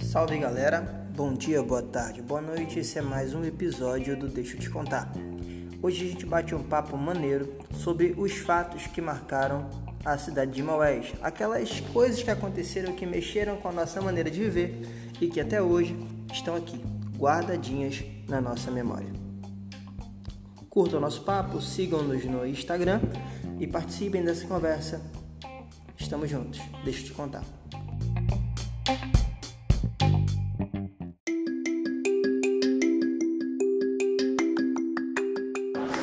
Salve galera, bom dia, boa tarde, boa noite. Esse é mais um episódio do Deixa eu te contar. Hoje a gente bate um papo maneiro sobre os fatos que marcaram a cidade de Maués, aquelas coisas que aconteceram que mexeram com a nossa maneira de viver e que até hoje estão aqui, guardadinhas na nossa memória. Curtam nosso papo, sigam-nos no Instagram e participem dessa conversa. Estamos juntos, deixa eu te contar.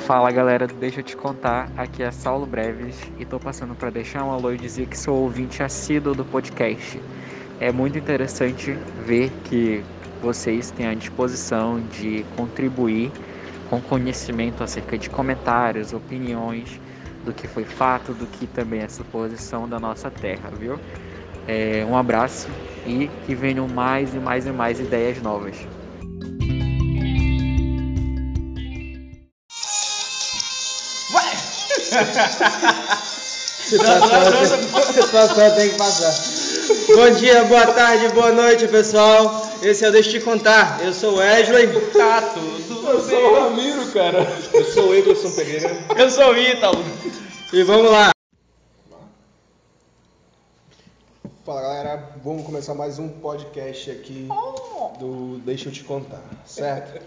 Fala galera, deixa eu te contar, aqui é Saulo Breves e tô passando para deixar um alô e dizer que sou ouvinte assíduo do podcast. É muito interessante ver que vocês têm a disposição de contribuir com conhecimento acerca de comentários, opiniões, do que foi fato, do que também é suposição da nossa terra, viu? É, um abraço e que venham mais e mais e mais ideias novas. situação, situação tem que passar. Bom dia, boa tarde, boa noite, pessoal. Esse é o Deixa eu te contar. Eu sou o Wesley. Tá tudo Eu sou o Ramiro, cara. Eu sou o Emerson Pereira. Eu sou o Ítalo. E vamos lá. Fala galera, vamos começar mais um podcast aqui do Deixa eu te contar, certo?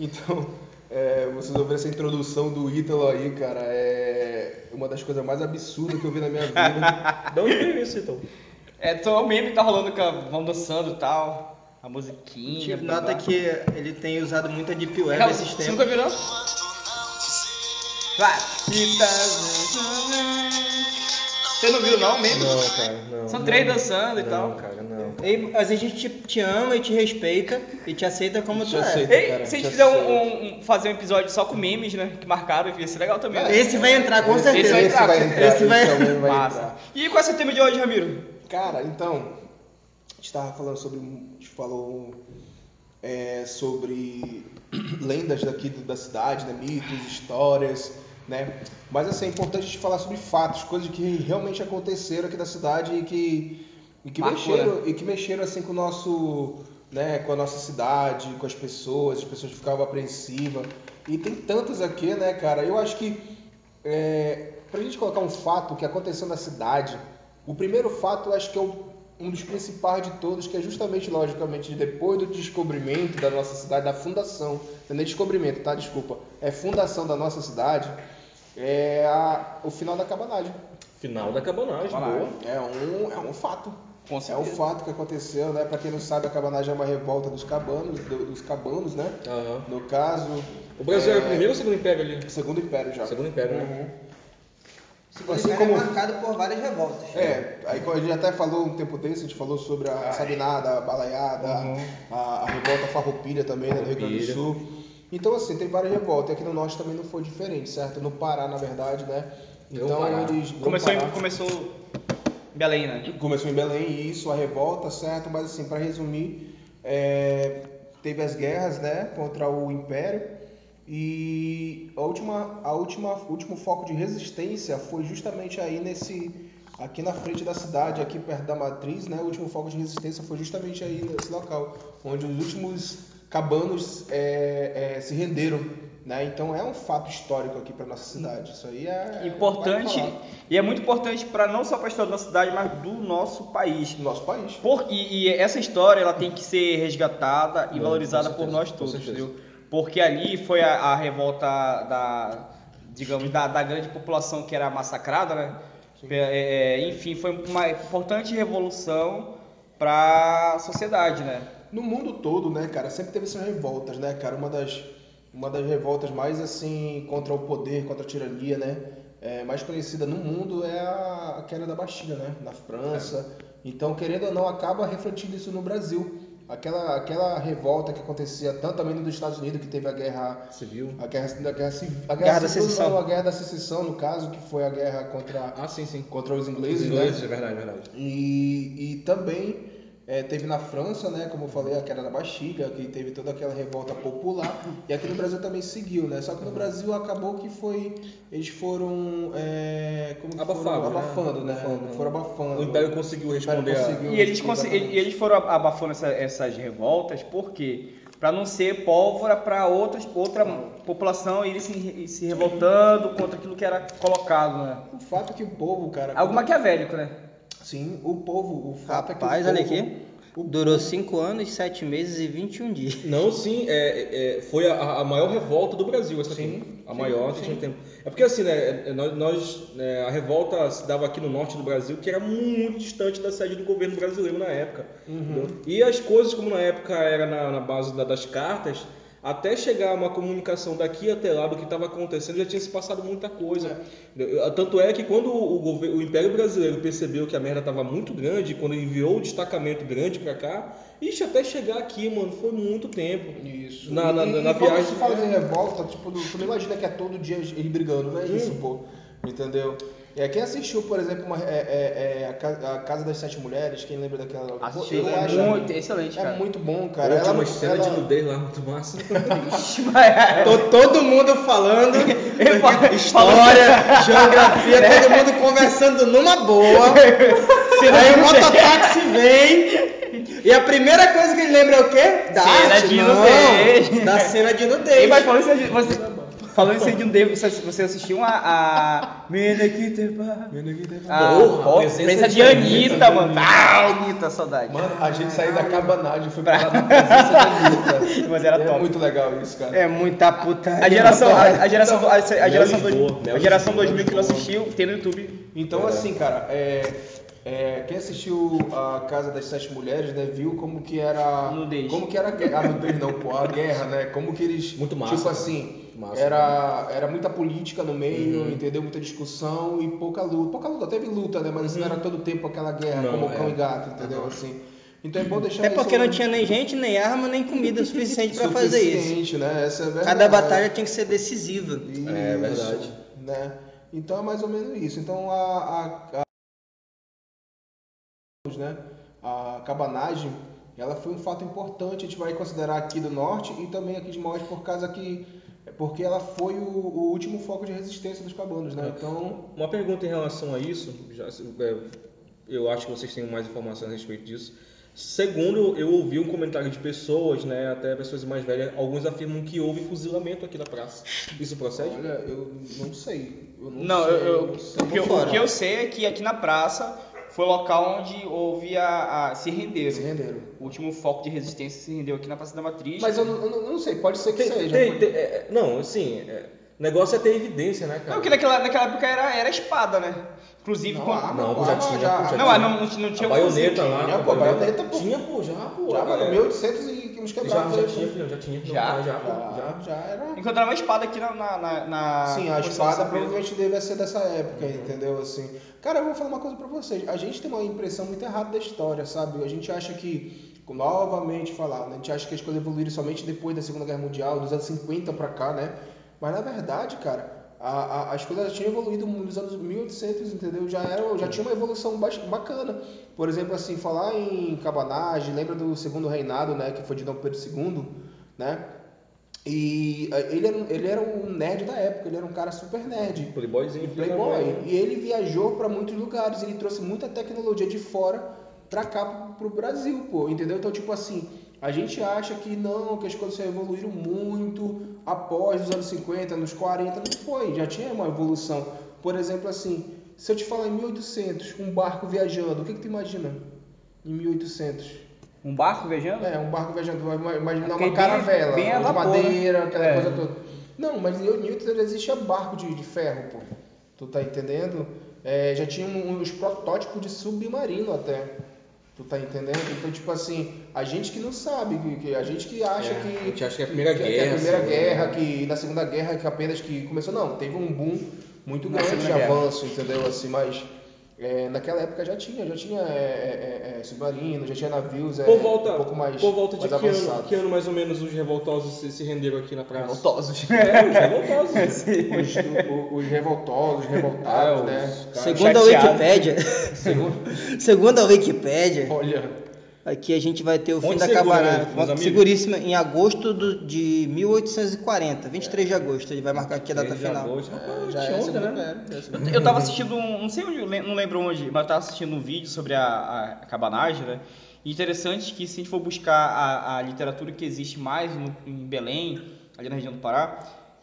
Então, é, vocês ouviram essa introdução do Ítalo aí, cara, é uma das coisas mais absurdas que eu vi na minha vida. De onde veio isso, então? É, então é o meme que tá rolando que vão dançando e tal. A musiquinha. Tipo, blá, nota blá. que ele tem usado muita Deep Web Cara, esses Você tempos. nunca viu, não? Vai. Você não viu, não, o meme? Não, cara, não. São não. três dançando e Não, tal. cara, não. E, às vezes a gente te, te ama e te respeita e te aceita como Te tu aceita. é. Ei, cara, se a gente fizer um, um- fazer um episódio só com memes, né? Que marcaram, ia ser legal também. né? Esse vai entrar com Esse- certeza. vai entrar, Esse vai entrar, Esse vai- esse também vai Massa. entrar. E qual é o seu tema de hoje, Ramiro? Cara, então, a gente tava falando sobre. A gente falou é, sobre lendas daqui da cidade, né? mitos, histórias, né? Mas assim, é importante a gente falar sobre fatos, coisas que realmente aconteceram aqui da cidade e que, e que Marcou, mexeram, e que mexeram assim com o nosso. Né, com a nossa cidade, com as pessoas, as pessoas ficavam apreensivas. E tem tantos aqui, né, cara? Eu acho que é, pra gente colocar um fato que aconteceu na cidade, o primeiro fato eu acho que é o- um dos principais de todos, que é justamente, logicamente, depois do descobrimento da nossa cidade, da fundação, não é nem descobrimento, tá? Desculpa. É fundação da nossa cidade, é a- o final da cabanagem. Final da cabanagem, Cabanagem. boa. É um, é um fato. Com É um fato que aconteceu, né? Pra quem não sabe, a cabanagem é uma revolta dos cabanos, do- dos cabanos, né? Aham. No caso... O Brasil era o é, primeiro ou o segundo império ali? Segundo Império já. Segundo império, né? Uhum. Segundo Assim Império como- é marcado por várias revoltas. É, aí quando a gente até falou um tempo desse, a gente falou sobre a sabinada, a balaiada, a, a revolta farroupilha também, né, do Rio Grande do. Sul. Então, assim, tem várias revoltas. E aqui no Norte também não foi diferente, certo? No Pará, na verdade, né? Então, Pará. eles... Começou, em, Pará- começou em Belém, né? Começou em Belém, isso, a revolta, certo? Mas, assim, para resumir, é, teve as guerras, né, contra o Império. E a última, a última, o último foco de resistência foi justamente aí nesse, aqui na frente da cidade, aqui perto da matriz, né? O último foco de resistência foi justamente aí nesse local, onde os últimos cabanos é, é, se renderam, né? Então é um fato histórico aqui para nossa cidade. Isso aí é Importante, vale falar. e é muito importante para não só para a história da cidade, mas do nosso país. do nosso país. Por, e, e essa história ela tem que ser resgatada e É, valorizada com por certeza, nós todos, certeza. entendeu? Porque ali foi a, a revolta da, digamos, da, da grande população que era massacrada, né? É, é, enfim, foi uma importante revolução para a sociedade, né? No mundo todo, né, cara, sempre teve essas revoltas, né, cara? Uma das, uma das revoltas mais, assim, contra o poder, contra a tirania, né? É, mais conhecida no mundo é a, a queda da Bastilha, né? Na França. Então, querendo ou não, acaba refletindo isso no Brasil. Aquela, aquela revolta que acontecia tanto também nos Estados Unidos, que teve a guerra Civil. a guerra, a guerra, a Guerra da civil, Secessão. não, a guerra da secessão, no caso, que foi a guerra contra, Ah, sim, sim. contra os Os ingleses, ingleses, né? é verdade, é verdade. E, e também É, teve na França, né, como eu falei, a queda da Bastilha, que teve toda aquela revolta popular, e aqui no Brasil também seguiu, né? Só que no Brasil acabou que foi, eles foram, é, como Abafado, foram? né? abafando, né? Abafando. Foram abafando. O Império conseguiu responder a... conseguiu. E eles, Exatamente. e eles foram abafando essa- essas revoltas por quê? Para não ser pólvora para outras outra população ir se, se revoltando contra aquilo que era colocado, né? O fato é que o povo, cara... Algo maquiavélico, né? Sim, o povo, o fato Rapaz, é que olha o povo, aqui. Durou 5 anos, 7 meses e 21 dias. Não, sim, é, é- foi a, a maior revolta do Brasil essa Sim, aqui. A sim, maior que sim. tinha tempo. É porque assim, né, é- nós, nós, né, a revolta se dava aqui no norte do Brasil, que era muito distante da sede do governo brasileiro na época. entendeu? E as coisas, como na época era na, na base da- das cartas, até chegar uma comunicação daqui até lá do que estava acontecendo, já tinha se passado muita coisa. Entendeu? Tanto é que quando o, gover- o Império Brasileiro percebeu que a merda estava muito grande, quando enviou o destacamento grande para cá, ixi, até chegar aqui, mano, foi muito tempo. Isso. Na- na- e, na e quando viagem- se fala de revolta, tipo, tu não imagina que é todo dia ele brigando, não é isso, Hum. pô. Entendeu? É, quem assistiu, por exemplo, uma- é, é- é a, Ca- a Casa das Sete Mulheres, quem lembra daquela? Assisti, eu é acho muito excelente, é cara. muito bom, Cara, Ela- uma cena ela- de nudez lá muito massa. Tô todo mundo falando história, geografia, todo mundo conversando numa boa. Aí o mototáxi vem. E a primeira coisa que ele lembra é o quê? Da Cena arte, de não, nudez. Da cena de nudez. mas falando isso, você, falando isso aí de um Dave, você, você assistiu a. a... Mina que te pá. Ah, Porra, pô, a presença presença de de Anitta, Anitta, mano. Ah, Anitta, saudade. Mano, a gente saiu da cabanagem, foi pra lá na presença da Anitta. Mas era é top. muito legal isso, cara. É muita puta. A geração, a, a geração, a, a geração, a geração Lisboa, 2000 que não assistiu, tem no YouTube. Então, assim, cara, é, é, quem assistiu a Casa das Sete Mulheres, né, viu como que era. Nudez. Como que era a guerra. A nudez não, pô, a guerra, né? Como que eles. Muito massa, Tipo cara. assim, Massa. era, era muita política no meio, Uhum. entendeu? Muita discussão e pouca luta. Pouca luta, teve luta, né? Mas assim, não era todo tempo aquela guerra, Não, como é. cão e gato, entendeu? Assim. Então é bom deixar Até porque isso não tinha nem gente, nem arma, nem comida suficiente pra fazer isso. suficiente, né? Essa é verdade. Cada batalha tinha que ser decisiva. É verdade. Né? Então é mais ou menos isso. Então a, a, a, né? a cabanagem ela foi um fato importante, a gente vai considerar aqui do norte e também aqui de Maués por causa que porque ela foi o, o último foco de resistência dos cabanos, né? Então, Uma pergunta em relação a isso, já, é, eu acho que vocês têm mais informações a respeito disso. Segundo, eu ouvi um comentário de pessoas, né, até pessoas mais velhas, alguns afirmam que houve fuzilamento aqui na praça. Isso procede? olha, eu não sei. Eu não, Não, sei, eu, eu- não sei. o, que eu, o que eu sei é que aqui na praça foi o local onde houve a, a se renderam. Se renderam. O último foco de resistência se rendeu aqui na Praça da Matriz. Mas eu não, eu não- eu não sei, pode ser que Tem- seja. tem- tem- é, não, assim, é, o negócio é ter evidência, né, cara? Não, porque naquela, naquela época era, era espada, né? Inclusive, Não, quando... arma, Não, já arma, tinha, já- já não, tinha. ah, não, não, não tinha a baioneta lá. a pô, a baioneta, pô. Tinha, pô, já, pô. Já, mano, 1800 e uns Já, quebrados. já tinha, filhão, já tinha. Já? Já, Já, já. já era. Encontraram uma espada aqui na... na, na, Sim, a espada provavelmente deve ser dessa época, entendeu? Assim, cara, eu vou falar uma coisa pra vocês. A gente tem uma impressão muito errada da história, sabe? A gente acha que, novamente falar, né? a gente acha que as coisas evoluíram somente depois da Segunda Guerra Mundial, dos anos 50 pra cá, né? Mas na verdade, cara, a, a- as coisas já tinham evoluído nos anos 1800, entendeu? Já, era, já tinha uma evolução ba- bacana. Por exemplo, assim, falar em cabanagem, lembra do segundo reinado, né? Que foi de Dom Pedro II, né? E eh, ele era, um- ele era um nerd da época, ele era um cara super nerd. Playboyzinho, Playboy. mãe. E ele viajou para muitos lugares, ele trouxe muita tecnologia de fora pra cá, pro, pro Brasil, pô, entendeu? Então, tipo assim, a gente acha que não, que as coisas evoluíram muito após os anos 50, nos 40, não foi, já tinha uma evolução. Por exemplo, assim, se eu te falar em 1800, um barco viajando, o que que tu imagina? Em 1800? Um barco viajando? É, um barco viajando, vai vai imaginar Porque uma bem- caravela, bem a de vapor, madeira, né? aquela É. coisa toda. Não, mas em 1800 existia barco de, de ferro, pô. Tu tá entendendo? É, já tinha uns protótipos de submarino até. Tu tá entendendo? Então, tipo assim, a gente que não sabe, que, que- a gente que acha É, que. a gente acha que é a Primeira que- que Guerra, é a Primeira assim, Guerra, né? que na Segunda Guerra que apenas que começou. Não, teve um boom muito Na grande de avanço, entendeu? Assim, mas. É, naquela época já tinha, já tinha é, é, é, submarino, já tinha navios é, Por volta, um pouco mais, por volta de mais que ano, que ano mais ou menos os revoltosos se, se renderam aqui na praça? Revoltosos. É, os revoltosos. Os, o- os revoltosos, os revoltados, Ah, né? os caras Segundo a. Wikipédia, Segundo, segundo a Wikipédia, olha, Aqui a gente vai ter o fim da segura, Fonte seguríssima em agosto do- de 1840, 23 de agosto. Ele vai marcar aqui a data 3 de final. agosto. Rapaz, Já é né? era, é. Eu assistindo um, não sei onde, eu não lembro onde, mas eu tava assistindo um vídeo sobre a, a cabanagem, né? E interessante que se a gente for buscar a, a literatura que existe mais no- em Belém, ali na região do Pará,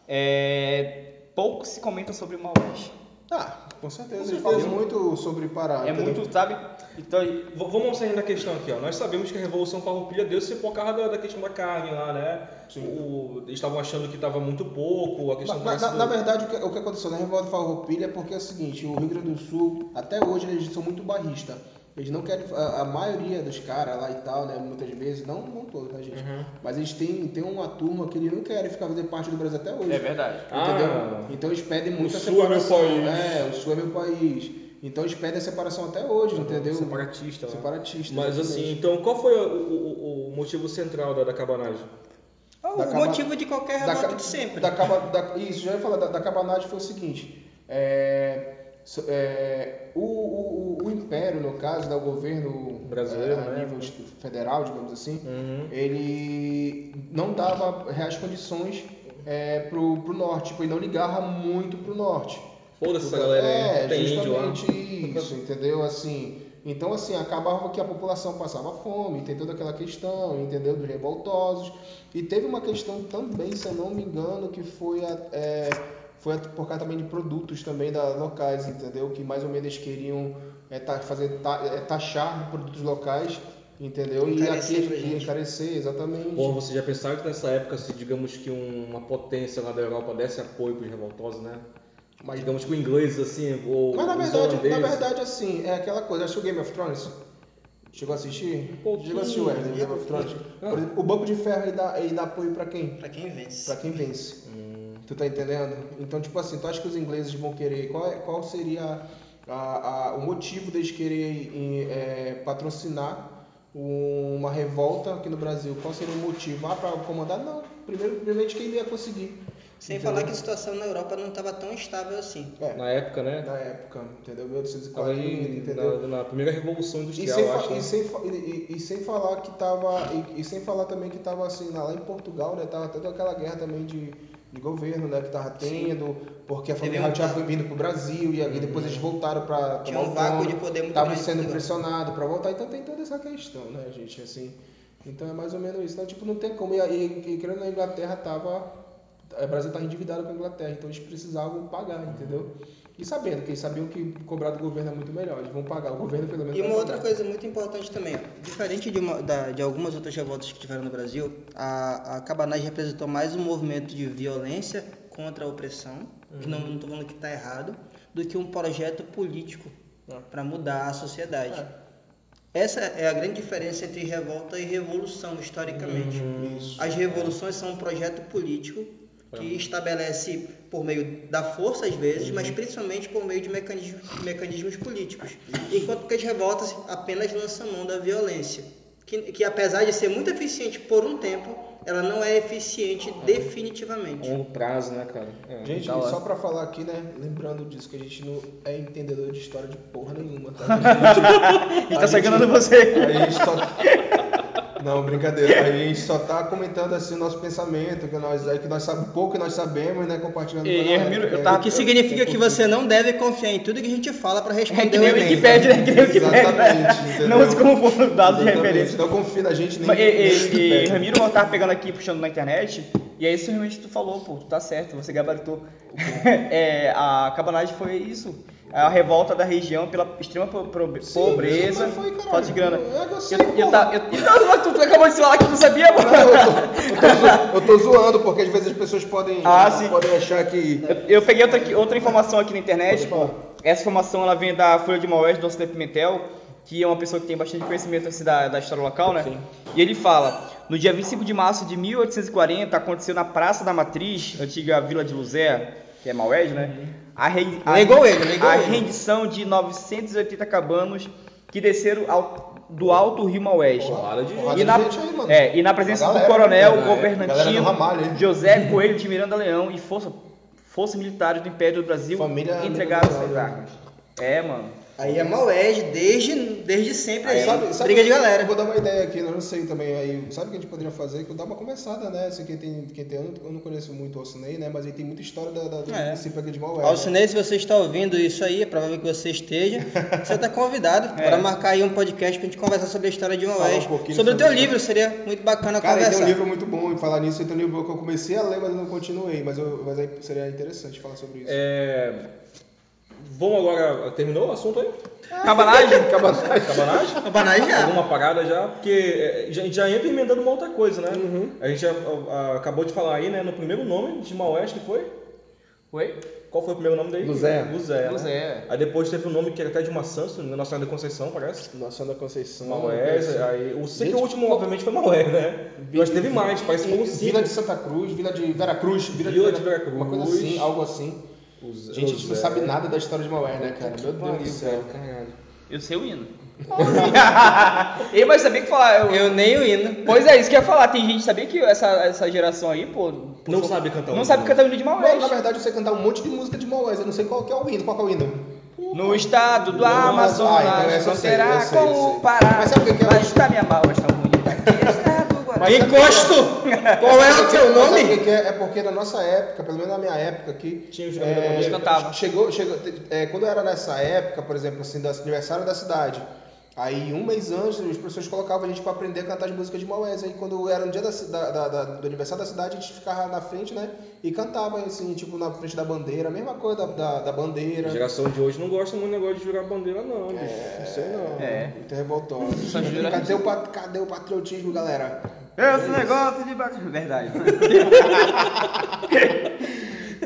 é, pouco se comenta sobre o Maués. Ah, com certeza. Com Ele certeza. fala muito sobre Pará. É entendeu? muito, sabe? Então, Vamos sair da questão aqui, ó. Nós sabemos que a Revolução Farroupilha deu-se por causa da, da questão da carne lá, né? O- eles estavam achando que estava muito pouco, a questão parece na- do- na verdade, o que, o que aconteceu na Revolta Farroupilha é porque é o seguinte, o Rio Grande do Sul, até hoje, eles são muito barristas. Eles não querem, a, a maioria dos caras lá e tal, né, muitas vezes, não, não todos, tá, gente? Uhum. Mas eles têm, têm uma turma que eles não querem ficar fazer parte do Brasil até hoje. é verdade. Entendeu? Ah. então eles pedem muito O a Sul é meu separação. país. É, o Sul é meu país. Então eles pedem a separação até hoje, entendeu? Separatista. lá. Separatista. Mas exatamente. assim, então qual foi o, o- o motivo central da, da cabanagem? O Da caba- motivo de qualquer da revolta ca- de sempre. Da, caba- da- isso, já ia falar, da, da cabanagem foi o seguinte, é, é, o, o, o Império, no caso, né, o governo Brasileiro, é, a né? nível federal, digamos assim, Uhum. ele não dava reais condições é, pro, pro norte, tipo, ele não ligava muito pro norte. Foda-se essa galera é, aí, tem índio justamente isso, entendeu? Assim, então assim, acabava que a população passava fome, tem toda aquela questão, entendeu? Dos revoltosos. E teve uma questão também, se eu não me engano, que foi a, é, foi por causa também de produtos também da, locais, entendeu? Que mais ou menos eles queriam é, ta- fazer ta- é, taxar produtos locais, entendeu? Encarecer e aqui encarecer, exatamente. Porra, vocês já pensaram que nessa época, se digamos que um- uma potência lá da Europa desse apoio para os revoltosos, né? Mas- digamos que o inglês, assim, ou Mas na verdade, na verdade, assim, é aquela coisa. Assistiu Game of Thrones? Chegou a assistir? Pouquinho. Chegou a assistir Wesley, Game of Thrones? Ah. Por exemplo, o Banco de Ferro ele dá, ele dá apoio pra quem? Pra quem vence. Pra quem vence. Hum, Tu tá entendendo? Então, tipo assim, tu acha que os ingleses vão querer. Qual, é- qual seria a- a- o motivo deles quererem é, patrocinar uma revolta aqui no Brasil? Qual seria o motivo? Ah, pra comandar? Não. Primeiro, primeiramente, quem ia conseguir. Sem Entendeu? falar que a situação na Europa não estava tão estável assim. É, na época, né? na época, entendeu? Tava 1840, aí entendeu? na, na primeira revolução E industrial, sem, eu fa- acho. e, né? sem, fa- e, e- e sem falar que tava. E, e sem falar também que tava assim, lá em Portugal, né? Tava toda aquela guerra também de, de governo, né? Que tava tendo, porque a família um tinha vindo pro Brasil e, aí depois eles voltaram para Tinha um vácuo de poder muito Estavam sendo pressionados para voltar, então tem toda essa questão, né, gente? Assim. Então é mais ou menos isso. Então, tipo, não tem como. E, e, e querendo na Inglaterra tava. O Brasil estava endividado com a Inglaterra, então eles precisavam pagar, entendeu? E sabendo, que eles sabiam que cobrar do governo é muito melhor, eles vão pagar, o governo pelo menos E uma outra pagar. coisa muito importante também, ó. diferente de, uma- da- de algumas outras revoltas que tiveram no Brasil, a, a cabanagem representou mais um movimento de violência contra a opressão, que não estou falando que está errado, do que um projeto político para mudar a sociedade. Essa é a grande diferença entre revolta e revolução, historicamente. Isso. As revoluções são um projeto político que estabelece por meio da força às vezes, mas principalmente por meio de mecanismos, mecanismos políticos. Enquanto que as revoltas apenas lançam mão da violência, que, que apesar de ser muito eficiente por um tempo, ela não é eficiente definitivamente. longo prazo, né, cara? É, Gente, hora. só pra falar aqui, né? Lembrando disso, que a gente não é entendedor de história de porra nenhuma, tá? A gente, E tá sacanando você. A gente só. Não, brincadeira. A gente só tá comentando assim o nosso pensamento, que nós, é que nós sabemos pouco que nós sabemos, né? Compartilhando E, com a Ramiro, eu né? tava- O que significa que você não deve confiar em tudo que a gente fala para responder É que nem o. Wikipedia, né? Que nem o Wikipedia. Exatamente, entendeu? Não use como dado de Exatamente. referência. Não confia na gente nem Mas, e, e, e. Ramiro, eu tava pegando aqui, puxando na internet, e aí isso realmente tu falou, pô, tu tá certo, você gabaritou. É, a cabanagem foi isso. A revolta da região pela extrema po- Sim, pobreza, falta de grana. É eu sei, Eu, eu, pô. tá- eu, mas tu, tu acabou de falar que não sabia, mano. Não, eu, tô, eu, tô zo- eu tô zoando, porque às vezes as pessoas podem, Ah, sim. podem achar que. Eu, eu peguei outra, outra informação aqui na internet. Essa informação ela vem da Folha de Maués, do Ocidente Pimentel, que é uma pessoa que tem bastante conhecimento assim, da, da história local, né? E ele fala: no dia 25 de março de 1840, aconteceu na Praça da Matriz, antiga Vila de Luzé, que é Maués, né? A, re- a- Legou ele, a ele. rendição de 980 cabanos que desceram ao- do alto rio Maués. E na, é, e na presença A do galera, coronel galera, do governantino Ramalho? José Coelho de Miranda Leão e força, forças militares do Império do Brasil Família entregaram Leão. armas. É, mano. Aí é Maués, desde, desde sempre aí, Sabe- sabe- briga de Eu galera. vou dar uma ideia aqui, eu não sei também aí. Sabe o que a gente poderia fazer? Que eu dar uma começada, né? Assim, quem tem, quem tem, eu não- eu não conheço muito o Alcinei, né? Mas ele tem muita história da, da, do É. município aqui de Maué. né? Alcinei, se você está ouvindo isso aí, é provável que você esteja. Você está convidado para marcar aí um podcast pra gente conversar sobre a história de Maués. um pouquinho sobre o sobre teu livro, seria muito bacana Cara, conversar. tem um livro muito bom e falar nisso, tem um livro que eu comecei a ler, mas eu não continuei. Mas, eu, mas aí seria interessante falar sobre isso. É, Vamos agora. Terminou o assunto aí? Cabanagem? Cabanagem? Cabanagem já. Alguma parada já? Porque é, a gente já entra emendando uma outra coisa, né? A gente já a- a- acabou de falar aí, né? No primeiro nome de Maués, que foi? Oi? Qual foi o primeiro nome dele? Luzé. Luzé. né? Luzé. Aí depois teve um nome que era até de uma Santos, Nossa Senhora da Conceição, parece. Nossa Senhora da Conceição. Maués, aí, o, sei que o Gente, último, obviamente, foi Maués, né? Eu acho que teve mais, parece que foram cinco. Vila de Santa Cruz, Vila de Veracruz, Vila, Vila de de Vera- Uma coisa Veracruz. assim, algo assim. Os- Gente, a gente não sabe nada da história de Maué, né, cara? Meu Deus do céu. Caralho. Eu sei o hino. Ei, mas sabia que falar. Eu... Eu nem o hino. Pois é, isso que eu ia falar. Tem gente, sabia que essa, essa geração aí, pô. Não só- sabe cantar o Não hino. sabe cantar o hino de Maués. na verdade, eu sei cantar um monte de música de Maués. Eu não sei qual que é o hino. Qual que é o hino? No estado do Ah, Amazonas, então essa eu sei, fronteira eu sei, eu com sei. o Pará. Mas sabe o que é? Lá está minha Maués, tão bonita Mas Encosto! Qual é o teu Mas sabe o nome? que é? É porque na nossa época, pelo menos na minha época aqui, Tinha o jogador da bandeira. cantava. Chegou, chegou, é, quando era nessa época, por exemplo, assim, do aniversário da cidade, aí um mês antes os professores colocavam a gente para aprender a cantar as músicas de Maués. Aí quando era no dia da, da- da- do aniversário da cidade, a gente ficava na frente, né? E cantava assim, tipo, na frente da bandeira, a mesma coisa da, da, da bandeira. A geração de hoje não gosta muito do negócio de jurar bandeira, não, bicho. Não sei não. É. Muito jura- Cadê o, cadê o patriotismo, galera? Esse negócio de bate. Verdade.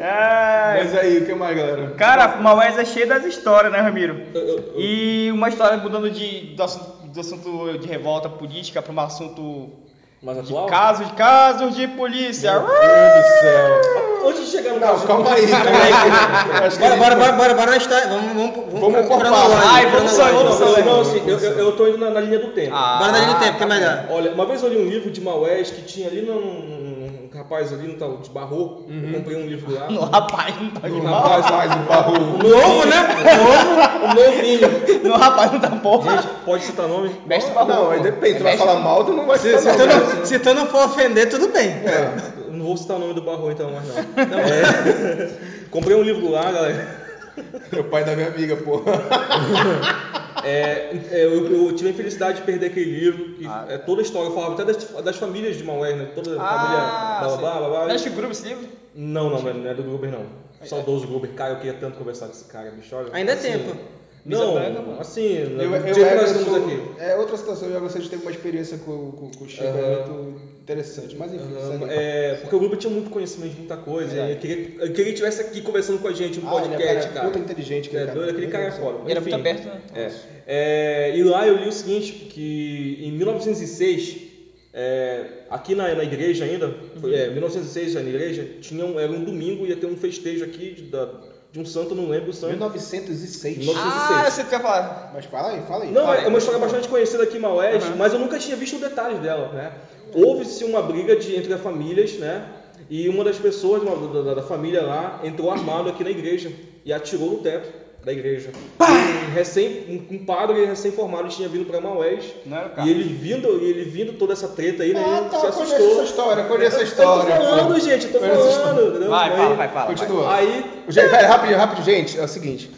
Ai, Mas aí, o que mais, galera? Cara, Maués é cheio das histórias, né, Ramiro? Eu- eu- eu- E uma história mudando de, do, assunto, do assunto de revolta política para um assunto Mais de atual? casos, de casos de polícia. Meu Deus do céu. Antes de chegar no Não, calma aí, calma aí. Acho que Bora, bora, bora, bora, bora. Vamos, vamos, vamos, Vamos. Ai, vamos cronológico. vamos só. Não, não, assim, eu, eu, eu tô indo na, na linha do tempo. Ah, Bora na linha do tempo, que é melhor. Olha, uma vez eu li um livro de Maués que tinha ali um rapaz ali no tal de Barro. Eu comprei um livro lá. No rapaz não tá de mal. rapaz um barro. Novo, né? Novo. Novinho. No rapaz não tá porra. Gente, pode citar nome? Mestre Barroco. Não, aí depende. Tu É vai falar mal, tu não vai Se, se, falar tu mal. não, se tu não for ofender, tudo bem. Eu Não vou citar o nome do Barro então, mas não. É, comprei um livro lá, galera. Meu pai da minha amiga, porra. É, é, eu, eu tive a infelicidade de perder aquele livro. E, Ah. é, toda a história, eu falava até das, das famílias de Maués, né? Toda a Ah, família. Blá, blá, blá, blá, blá. Não é Chico Grupo esse livro? Não, não, não é do Gruber não. Saudoso Gruber. Cara, eu queria tanto conversar com esse cara, bicho. Olha, Ainda é assim, tempo. Não, assim, Eu, eu, que nós estamos aqui. É outra situação. Eu gostaria de ter uma experiência com, com, com o Chico, é muito interessante. Mas enfim, segue. é, porque o Gruber tinha muito conhecimento de muita coisa. e eu queria, eu queria que ele estivesse aqui conversando com a gente no Ah, ele é podcast, cara, puta inteligente, aquele É, cara. doido, aquele cara é foda. céu. Era Enfim, muito aberto, né? É. É, e lá eu li o seguinte, que em 1906, é, aqui na, na igreja ainda, foi, é, 1906 já na igreja, tinha um, era um domingo, ia ter um festejo aqui de, da- de um santo, não lembro o santo. 1906. 1906. Ah, eu sei o que eu ia falar. Mas fala aí, fala aí. Não, fala é aí. uma história bastante conhecida aqui em Maués, Aham. mas eu nunca tinha visto detalhes dela, né? Houve-se uma briga de, entre as famílias, né? E uma das pessoas da, da- da família lá entrou armado aqui na igreja e atirou no teto da igreja. Um, recém, um, um padre recém-formado tinha vindo para Maués e ele vindo, e ele vindo toda essa treta aí, né? Ah, ele tá, se eu conheço essa assustou. história, eu conheço essa Eu tô história. falando, pô. gente, eu tô Conheço essa falando. entendeu? Vai, Aí- fala, vai, fala. Continua. Aí, Gente, pera, rapidinho, rapidinho, gente. É o seguinte.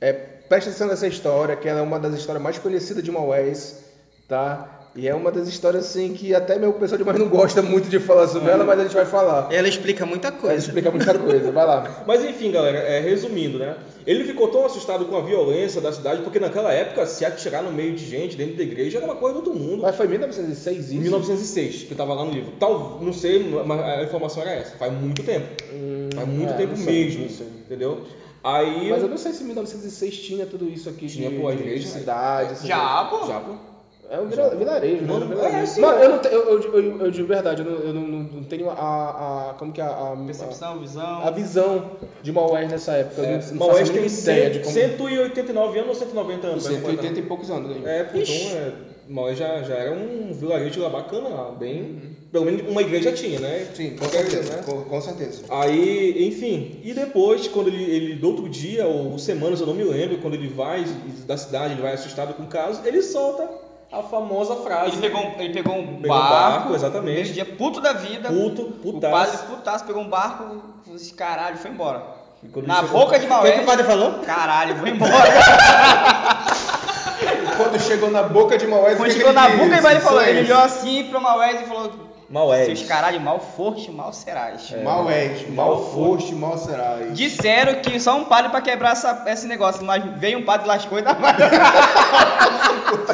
É, presta atenção nessa história, que ela é uma das histórias mais conhecidas de Maués, tá? E é uma das histórias, assim, que até meu pessoal de mais não gosta muito de falar sobre ela, mas a gente vai falar. Ela explica muita coisa. explicar muita coisa, vai lá. Mas enfim, galera, é, resumindo, né? Ele ficou tão assustado com a violência da cidade, porque naquela época, se atirar no meio de gente dentro da igreja era uma coisa do outro mundo. Mas foi em 1906 Em isso? 1906, que tava lá no livro. Tal, não sei, mas a informação era essa. Faz muito tempo. Faz muito é, tempo mesmo, entendeu? Aí... Mas eu não sei se em 1906 tinha tudo isso aqui Tinha, de, pô, a de- igreja. de cidade. Já, pô. Já, pô. É um vila- vilarejo, né? É, sim, Mano, é. eu, não te- eu, eu, eu, eu de verdade, eu não, eu não, não- tenho a, a. Como que é a. a Percepção, visão. A, a visão de Maués nessa época. Eu não, não Maués a tem ideia de 100, como. 189 anos ou 190 anos? 180 e poucos anos aí. É, então é, Maués já, já era um vilarejo lá bacana lá, bem... Pelo menos uma igreja tinha, né? Sim, com Qualquer, certeza. né? Com, com certeza. Aí, enfim, e depois, quando ele, ele do outro dia, ou semanas, eu não me lembro, quando ele vai da cidade, ele vai assustado com o caso, ele solta a famosa frase. Ele pegou, um- ele pegou um Pegou um barco, barco, exatamente. Nesse dia puto da vida. Puto, O putaço. padre putaço, pegou um barco, falou assim, caralho, foi embora. Na chegou- boca de O que, Maués. que o padre falou? Caralho, vou embora. Quando chegou na boca de Maués, Quando o chegou na boca, disse? ele falou, ele Silêncio. olhou assim pro Maués e falou: Maués. Seus caralho, mal foste, mal serás. Maués, mal foste, mal serás. Disseram que só um padre pra quebrar essa, esse negócio, mas veio um padre lascou e dá mais.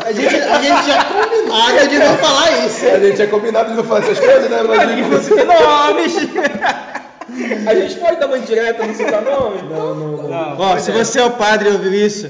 A gente, a gente já combinado de não falar isso. A gente tinha combinado de não fazer essas coisas, né? Mas Aqui não cita nomes. A gente pode dar uma indireta, não citar nome? Não, não, não. Não, Ó, se é. você é o padre e ouviu isso,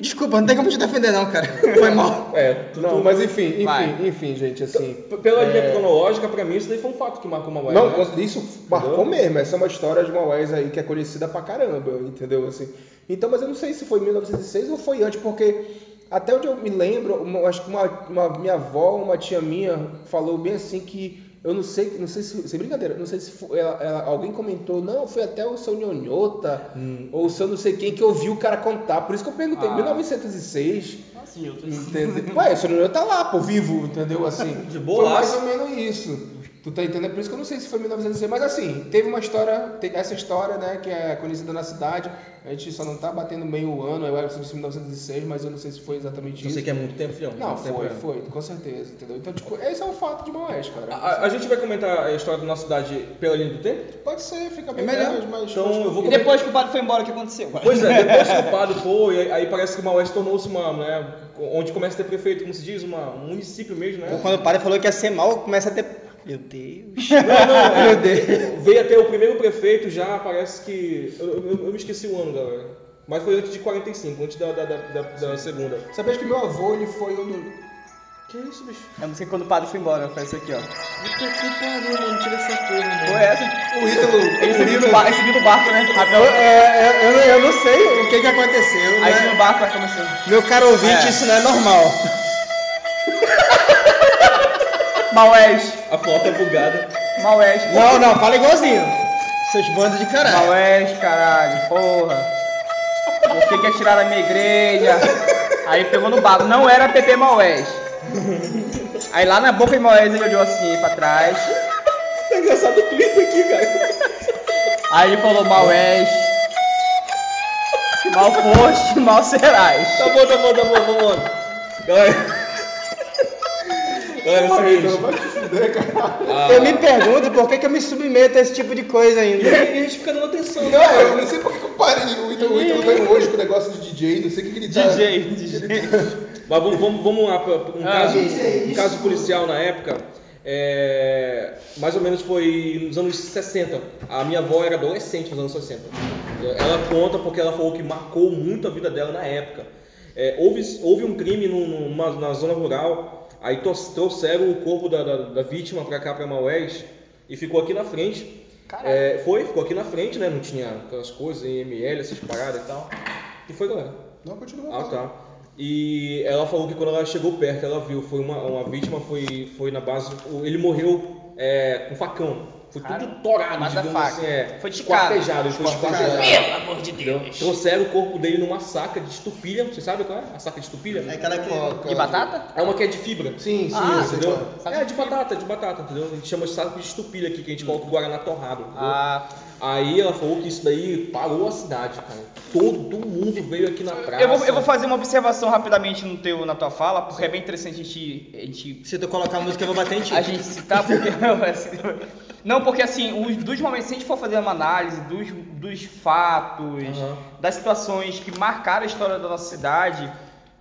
desculpa, não tem como te defender não, cara. Foi mal. É, tu, Não, tu- mas enfim, enfim, Vai. enfim, gente, assim. pela linha cronológica, pra mim, isso daí foi um fato que marcou Maués. Não, né? isso marcou mesmo. Essa é uma história de Maués aí que é conhecida pra caramba, entendeu? Assim. Então, mas eu não sei se foi em 1906 ou foi antes, porque até onde eu me lembro, uma- acho que uma, uma minha avó, uma tia minha, falou bem assim que eu não sei, não sei se, sem brincadeira, não sei se foi- ela- ela- alguém comentou, não, foi até o seu Nhonhota, ou o seu não sei quem que ouviu o cara contar. Por isso que eu perguntei, Ah. 1906. Nossa. Entendeu? Ué, o seu Nhonhota tá lá, pô, vivo, entendeu? Assim, De foi boa. mais ou menos isso. Tu tá entendendo? Por isso que eu não sei se foi 1906, mas assim, teve uma história, essa história, né, que é conhecida na cidade. A gente só não tá batendo meio o ano, eu acho que foi 1906, mas eu não sei se foi exatamente Eu isso. sei que é muito tempo, filhão. Não, muito tempo, foi, é. foi, com certeza, entendeu? Então, tipo, esse é o fato de Maués, cara. A, a gente vai comentar a história da nossa cidade pela linha do tempo? Pode ser, fica bem É melhor. mas Então, eu vou E depois que o padre foi embora, o que aconteceu? Pois é, depois que o padre foi, aí- aí parece que Maués tornou-se uma, né, onde começa a ter prefeito, como se diz, uma, um município mesmo, né? Quando o padre falou que ia ser mal, começa a ter. Meu Deus. Não, não, Meu Deus. veio até o primeiro prefeito já, parece que, eu, eu- eu me esqueci o ano, galera, mas foi antes de 45, antes da, da, da, da- da segunda. Sabia que meu avô, ele foi um do... Que isso, bicho? É música quando o padre foi embora, foi isso aqui, ó. Puta que pariu, mano, tira essa porra, mano. Foi essa. O Ítalo... Ele subiu no barco, ele subiu no barco, né? Eu, Rapel. é, eu, eu não- eu não sei o que, que aconteceu. Aí né? subiu no barco, vai começando. Meu caro ouvinte, É. isso não é normal. Maués. A foto é bugada. Maués. Não, não, fala igualzinho. Seus bandos de caralho. Maués, caralho, porra. Por que que atiraram a minha igreja? Aí pegou no barco. Não era PP Maués. Aí lá na boca de Maués ele olhou assim pra trás. É engraçado o clipe aqui, cara. Aí ele falou, Maués. Mal foste, mal serás. Tá bom, tá bom, tá bom, vamos lá. Galera. Ah, Eu me pergunto por que, que eu me submeto a esse tipo de coisa E ainda. a gente fica dando atenção, né? Não, eu não sei por que eu parei. O Ítalo, veio hoje com o negócio de DJ, não sei o que, ele tá... DJ, DJ. Mas vamos, vamos, vamos lá, um, Ah, caso, um caso policial na época, é, mais ou menos foi nos anos 60. A minha avó era adolescente nos anos 60. Ela conta porque ela falou que marcou muito a vida dela na época. É, houve, houve um crime num- numa, na zona rural, aí trouxeram o corpo da, da, da vítima para cá, para Maués, e ficou aqui na frente. Caralho. É, foi, ficou aqui na frente, né? Não tinha aquelas coisas, IML, essas paradas e tal. E foi, galera. Não, continua. Ah, tá. E ela falou que quando ela chegou perto, ela viu, foi uma, uma vítima, foi, foi na base. Ele morreu é, com facão. Foi Cara, tudo torado, da digamos faca. assim. É, Foi esquartejado, Esquartejado. Pelo amor de? Deus. Trouxeram o corpo dele numa saca de estupilha. Você sabe qual é? A saca de estupilha? É aquela que. De batata? É uma que é de fibra. Sim, sim, Ah, Entendeu? é. É, de batata, de batata, entendeu? A gente chama de saco de estupilha aqui, que a gente coloca o Guaraná torrado. entendeu? Ah, Aí ela falou que isso daí parou a cidade, cara. Todo mundo veio aqui na praça. eu vou, eu vou fazer uma observação rapidamente no teu, na tua fala, porque é bem interessante a gente, a gente Se tu colocar a música, eu vou bater em ti. a gente citar porque não porque assim os dos momentos se a gente for fazer uma análise dos, dos fatos Aham. das situações que marcaram a história da nossa cidade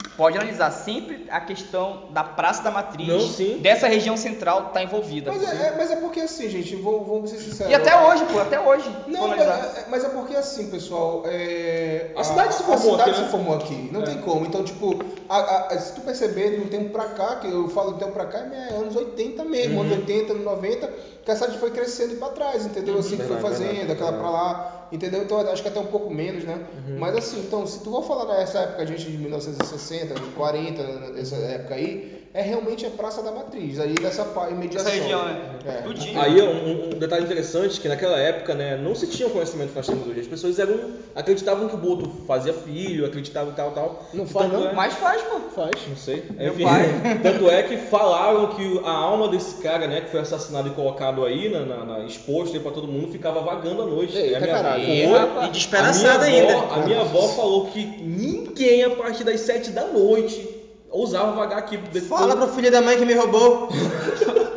pode analisar sempre a questão da Praça da Matriz, Não, sim. dessa região central tá envolvida. Mas é, é- mas é porque assim, gente, vou- vamos ser sinceros. E até hoje, pô, até hoje. Não, vou mas analisar. é, mas é porque assim, pessoal, é, A cidade se formou a cidade aqui, se né? formou aqui, não É. tem como. Então, tipo, a- a- a- se tu perceber, de um tempo pra cá, que eu falo de um tempo pra cá, é anos 80 mesmo, Uhum. anos 80, anos 90, que a cidade foi crescendo pra trás, entendeu? Assim, que foi Verdade, fazendo, verdade. aquela É. pra lá, entendeu? Então, acho que até um pouco menos, né? Uhum. Mas assim, então, se tu for falar nessa época, gente, de 1960, 40, essa época aí, é realmente a Praça da Matriz, aí dessa imediação. Essa região, né? É. Tudinho. Aí um, um detalhe interessante que naquela época, né, não se tinha o conhecimento que nós temos hoje. As pessoas eram, acreditavam que o Boto fazia filho, acreditavam tal, tal. Não faz, não? é- Mas faz, pô. Faz. Não sei. Meu Enfim, pai. tanto é que falaram que a alma desse cara, né, que foi assassinado e colocado aí, na, na, na- exposto aí pra todo mundo, ficava vagando à noite. Eita, a minha caralho. avó- E, E despedaçada a minha ainda. avó- a minha avó falou que ninguém a partir das sete da noite ousava vagar aqui. desse- Fala pro filho da mãe que me roubou.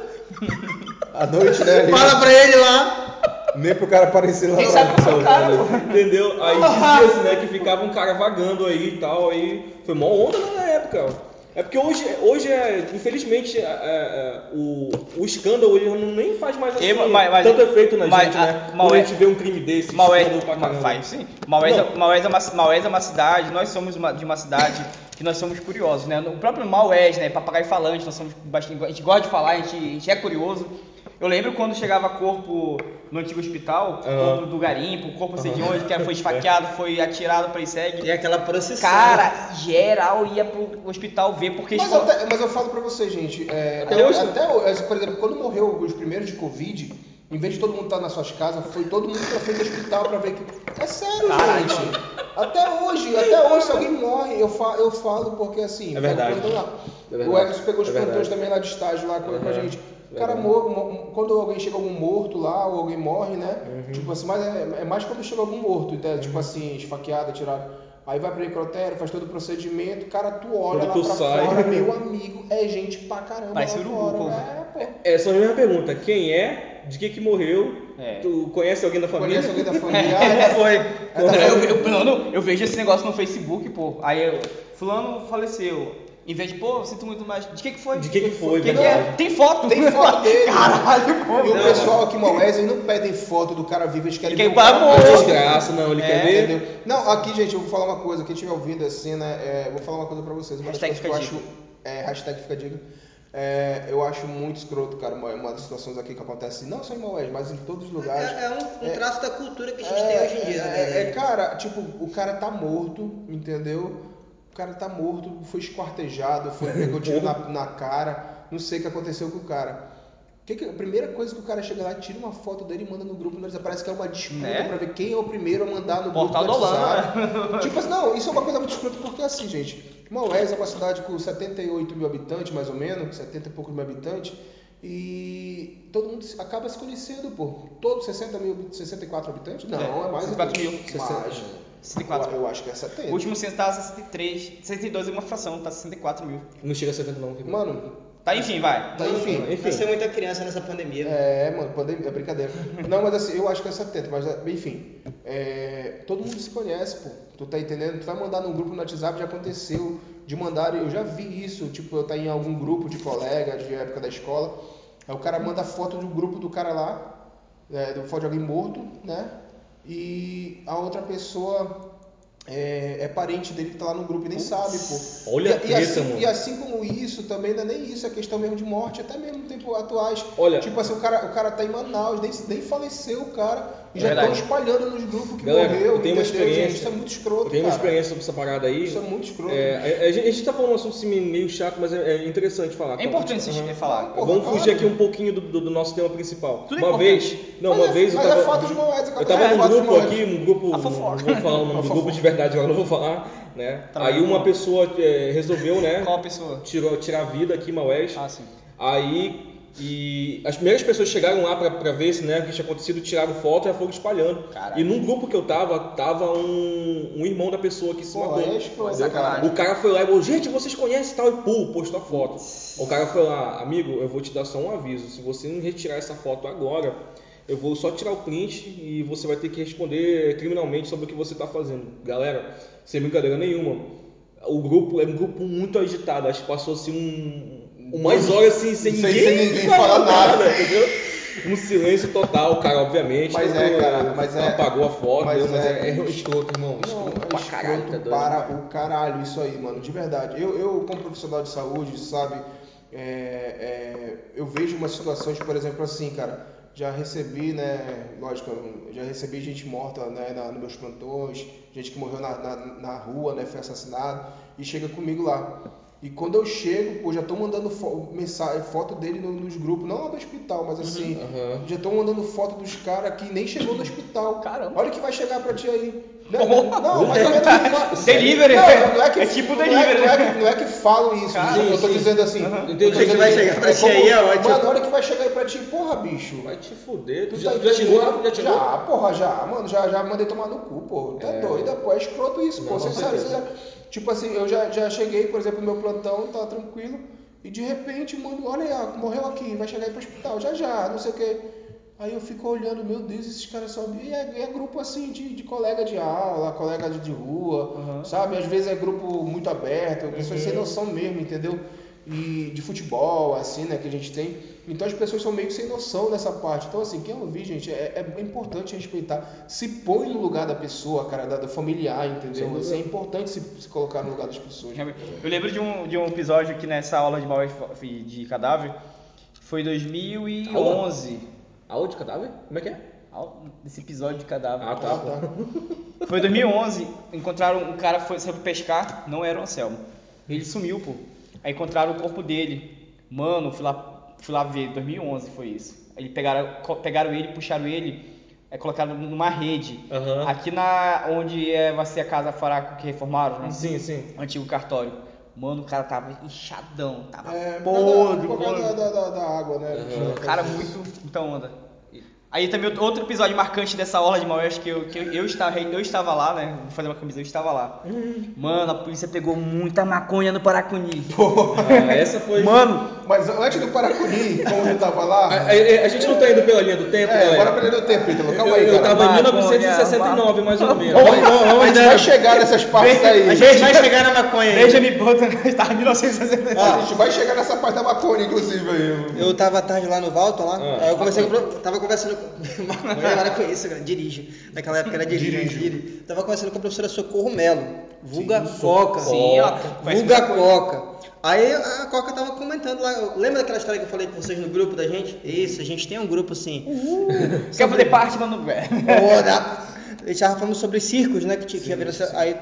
À noite, né? ali. Fala pra ele lá. Nem pro cara aparecer lá. Quem sabe que o cara. Entendeu? Aí dizia-se, né, que ficava um cara vagando aí e tal, aí foi mó onda na época. É porque hoje, hoje é, infelizmente, é, é, o, o escândalo ele não nem faz mais assim, mas- mas- tanto efeito na mas gente, a- né? Maué- Quando a gente vê um crime desse, Maués, pra caramba. faz, sim. Maués, é-. Maués, é uma, Maués é uma cidade, nós somos uma- de uma cidade que nós somos curiosos, né? O próprio Maués, né? Papagaio falante, nós somos bastante, a gente gosta de falar, a gente, a gente é curioso. Eu lembro quando chegava corpo no antigo hospital, Aham. corpo do garimpo, corpo sei de onde, que era- foi esfaqueado, foi atirado para segue. E aquela procissão. Cara, geral ia pro hospital ver, porque Mas, até- mas eu falo pra você, gente, é, Até até, hoje- hoje, por exemplo, quando morreu os primeiros de Covid, em vez de todo mundo estar nas suas casas, foi todo mundo pra frente do hospital pra ver que. É sério, Caralho. gente. Até hoje, até hoje, se alguém morre, eu falo, eu falo porque assim. É verdade. lá. É verdade. O Edson pegou os É também lá de estágio lá com, com a Uhum. gente. O cara, Verdade. mor- mo- quando alguém chega algum morto lá, ou alguém morre, né? Uhum. Tipo assim, mas é, é mais quando chega algum morto, então, tipo assim, esfaqueado, atirado. Aí vai pro necrotério, faz todo o procedimento, cara, tu olha Quando lá tu pra sai. fora, meu amigo, é gente pra caramba Parece lá urubu, fora. pô. É, pô. É a mesma pergunta. Quem é? De que que morreu? É. Tu conhece alguém da família? Conhece alguém da família? É, foi. É eu, eu vejo esse negócio no Facebook, pô. Aí eu, fulano faleceu. Em vez de, pô, sinto muito mais. De que que foi? De que que foi, Que que é? Tem foto. Tem foto dele. Caralho, pô. E o Não, pessoal aqui em Maués, eles não pedem foto do cara vivo, eles querem Quem ver o vai cara morto. Desgraça, não, ele É, quer ver. Entendeu? Não, aqui, gente, eu vou falar uma coisa. Quem estiver ouvindo a cena, é, vou falar uma coisa pra vocês. Uma das Hashtag coisas que eu fica acho. É, hashtag fica dica. É, eu acho muito escroto, cara, uma, uma das situações aqui que acontece, não só em Maués, mas em todos os lugares. É, é um, um É- traço da cultura que a gente tem hoje em dia, é, né? é, é, cara, tipo, o cara tá morto, entendeu? O cara tá morto, foi esquartejado, foi pegou tiro na, na cara, não sei o que aconteceu com o cara. Que que- a primeira coisa que o cara chega lá, tira uma foto dele e manda no grupo, né? parece que é uma disputa Né? pra ver quem é o primeiro a mandar no Portal grupo do WhatsApp. Tipo assim, não, isso é uma coisa muito escrota porque assim, gente, Maués é uma cidade com 78 mil habitantes, mais ou menos, 70 e poucos mil habitantes, e todo mundo acaba se conhecendo, pô. Todos 60 mil, 64 habitantes? Não, é, mais. 64 mil. Mais. 64. Eu, eu acho que é 70. O último censo tava 63, 62 é uma fração, tá 64 mil. Não chega a 70 não. Mano, Tá, enfim, vai. tá, enfim. Nasceu muita criança nessa pandemia. É, mano, pandemia, é brincadeira. Não, mas assim, eu acho que é 70, mas enfim. é, todo mundo se conhece, pô. Tu tá entendendo? Tu vai mandar num grupo no WhatsApp, já aconteceu. De mandar, eu já vi isso, tipo, eu tá em algum grupo de colega, de época da escola. Aí o cara manda foto do grupo do cara lá, é, do foto de alguém morto, né? E a outra pessoa é, é parente dele que tá lá no grupo e nem sabe, pô. Olha e, a e treta, assim, mano. e assim como isso, também não é nem isso, é questão mesmo de morte, até mesmo no tempo atuais. Olha- Tipo assim, o cara, o cara tá em Manaus, nem, nem faleceu o cara, e É já estão espalhando nos grupos que Galera, morreu, eu tenho uma entendeu, gente? experiência- Isso é muito escroto, Eu tenho uma cara. experiência sobre essa parada aí. Isso é muito escroto. É, a, a gente, a gente tá falando um assunto assim, meio chato, mas é, é interessante falar. É importante vocês Uhum. falar. Pô, Vamos claro. fugir aqui um pouquinho do, do- do nosso tema principal. Tudo é uma importante. vez, não, Mas uma é- vez eu mas é tava, de Moedas, eu tava é num grupo aqui, um grupo, A não vou falar o nome A do grupo de verdade agora, não vou falar, né? Tá Aí uma pessoa é, resolveu, né, Qual a pessoa? tirou, tirar a vida aqui em Maués. Ah, sim. Aí e as primeiras pessoas chegaram lá pra, pra ver se, né, o que tinha acontecido, tiraram foto e já foram espalhando. Caralho. E num grupo que eu tava, tava um, um irmão da pessoa que se Pô, matou. é. O cara foi lá e falou, gente, vocês conhecem e tal, e pô, postou a foto. O cara foi lá, amigo, eu vou te dar só um aviso, se você não retirar essa foto agora, eu vou só tirar o print e você vai ter que responder criminalmente sobre o que você tá fazendo. Galera, sem brincadeira nenhuma, o grupo é um grupo muito agitado. Acho que passou assim um, umas horas assim, sem, Sem- ninguém, sem ninguém falar nada. entendeu? Um silêncio total, cara, obviamente. Mas é, Eu- cara, mas é- Apagou a foto, mas mas, é- é, é escroto, irmão. Não, Escroto é pra caralho, tá doido? para o caralho isso aí, mano, de verdade. Eu, eu como profissional de saúde, sabe, é, é, eu vejo umas situações, por exemplo, assim, cara, já recebi, né, lógico, já recebi gente morta, né, na, nos meus plantões, gente que morreu na, na, na rua, né, foi assassinado, e chega comigo lá. E quando eu chego, pô, já estão mandando fo mensagem, foto dele no- nos grupos, não lá do hospital, mas assim, Aham. já estão mandando foto dos caras que nem chegou no hospital. Caramba. Olha o que vai chegar pra ti aí. Não, não, não, mas também não fa- Delivery. Não, não é, que, É tipo não delivery, É, não, é né? que, não é que falam isso, Cara, eu tô sim. dizendo assim. Eu tô Entendi. que vai assim, chegar pra ti aí é ótimo. Mano, olha que vai chegar aí pra ti, porra, bicho. Vai te fuder. Tu Tu já, tá já chegou? Já chegou? Já, porra, já, mano, já, já mandei tomar no cu, pô. Tá É. doida, pô, é escroto isso, pô. Não, Você com sabe, você já- tipo assim, eu já, já cheguei, por exemplo, no meu plantão, tá tranquilo, e de repente, mano, olha aí, morreu aqui, vai chegar aí pro hospital, já já, não sei o quê. Aí eu fico olhando, meu Deus, esses caras só. E é, é grupo assim de, de colega de aula, colega de, de rua, Uhum. sabe? Às vezes é grupo muito aberto, pessoas sem noção mesmo, entendeu? E de futebol, assim, né, que a gente tem. Então as pessoas são meio que sem noção nessa parte. Então, assim, quem ouvir, gente, é, é importante respeitar. Se põe no lugar da pessoa, cara, da, do familiar, entendeu? Assim, é importante se, se colocar no lugar das pessoas. Eu lembro de um, de um episódio que nessa aula de mal de cadáver foi 2011. Aonde, cadáver? Como é que é? Esse episódio de cadáver. Ah, tá. tá. Foi 2011, encontraram um cara foi saiu pra pescar, não era o Anselmo. Ele sumiu, pô. Aí encontraram o corpo dele. Mano, fui lá, fui lá ver, 2011 foi isso. Aí pegaram, pegaram ele, puxaram ele, é, colocaram numa rede. Aham. Aqui na onde é, vai ser a casa Faraco que reformaram, né? Sim, sim. O antigo cartório. Mano, o cara tava inchadão, tava É, podre, por causa da, da, da água, né? Uhum. Cara, muito, muita onda. Aí também outro episódio marcante dessa aula de Maués que eu, que eu, eu, estava, eu estava lá, né? Vou fazer uma camisa, eu estava lá. Mano, a polícia pegou muita maconha no Paracuni. Ah, essa foi. Mano, Mas antes do Paracuni, como eu tava lá. A, a- a gente não tá indo pela linha do tempo, É, galera. bora perder o tempo, Ítalo. Calma eu, aí, eu cara. tava em Maconha, 1969, mais ou menos. Vamos, vamos, a gente vai chegar nessas partes aí. A gente vai chegar na maconha aí. Benjamin Button estava em 1960. A gente vai chegar nessa parte da maconha, inclusive, aí. Eu tava à tarde lá no Valton, lá, Ah, aí eu comecei a, tava conversando com... Agora com isso, cara, dirijo. Naquela época era. Dirijo. dirijo. Tava conversando com a professora Socorro Melo, vulga Coca. Sim, conhece vulga. Coca. Aí a Coca tava comentando lá, lembra daquela história que eu falei com vocês no grupo da gente? Isso, a gente tem um grupo assim. Quer fazer parte, mano? Pô, dá- A gente tava falando sobre circos, né? Que, tinha- que havia essa- aí,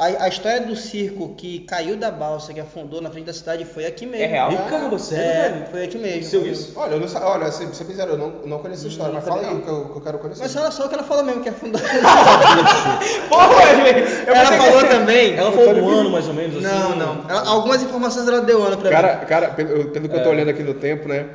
a, a história do circo que caiu da balsa, que afundou na frente da cidade, foi aqui mesmo. É real? Ih, caramba, sério, É, velho? foi aqui mesmo. Seu isso? Olha, eu não, olha, se você fizer, eu não, não conheço essa história, mas fala aí que eu, que eu quero conhecer. Mas olha só o que ela falou mesmo, que afundou. Porra, eu ela falou também. Ela falou um ano mais ou menos assim. Não, não. Ela- algumas informações ela deu ano pra Cara, mim. cara pelo, pelo que eu tô olhando aqui no tempo, né?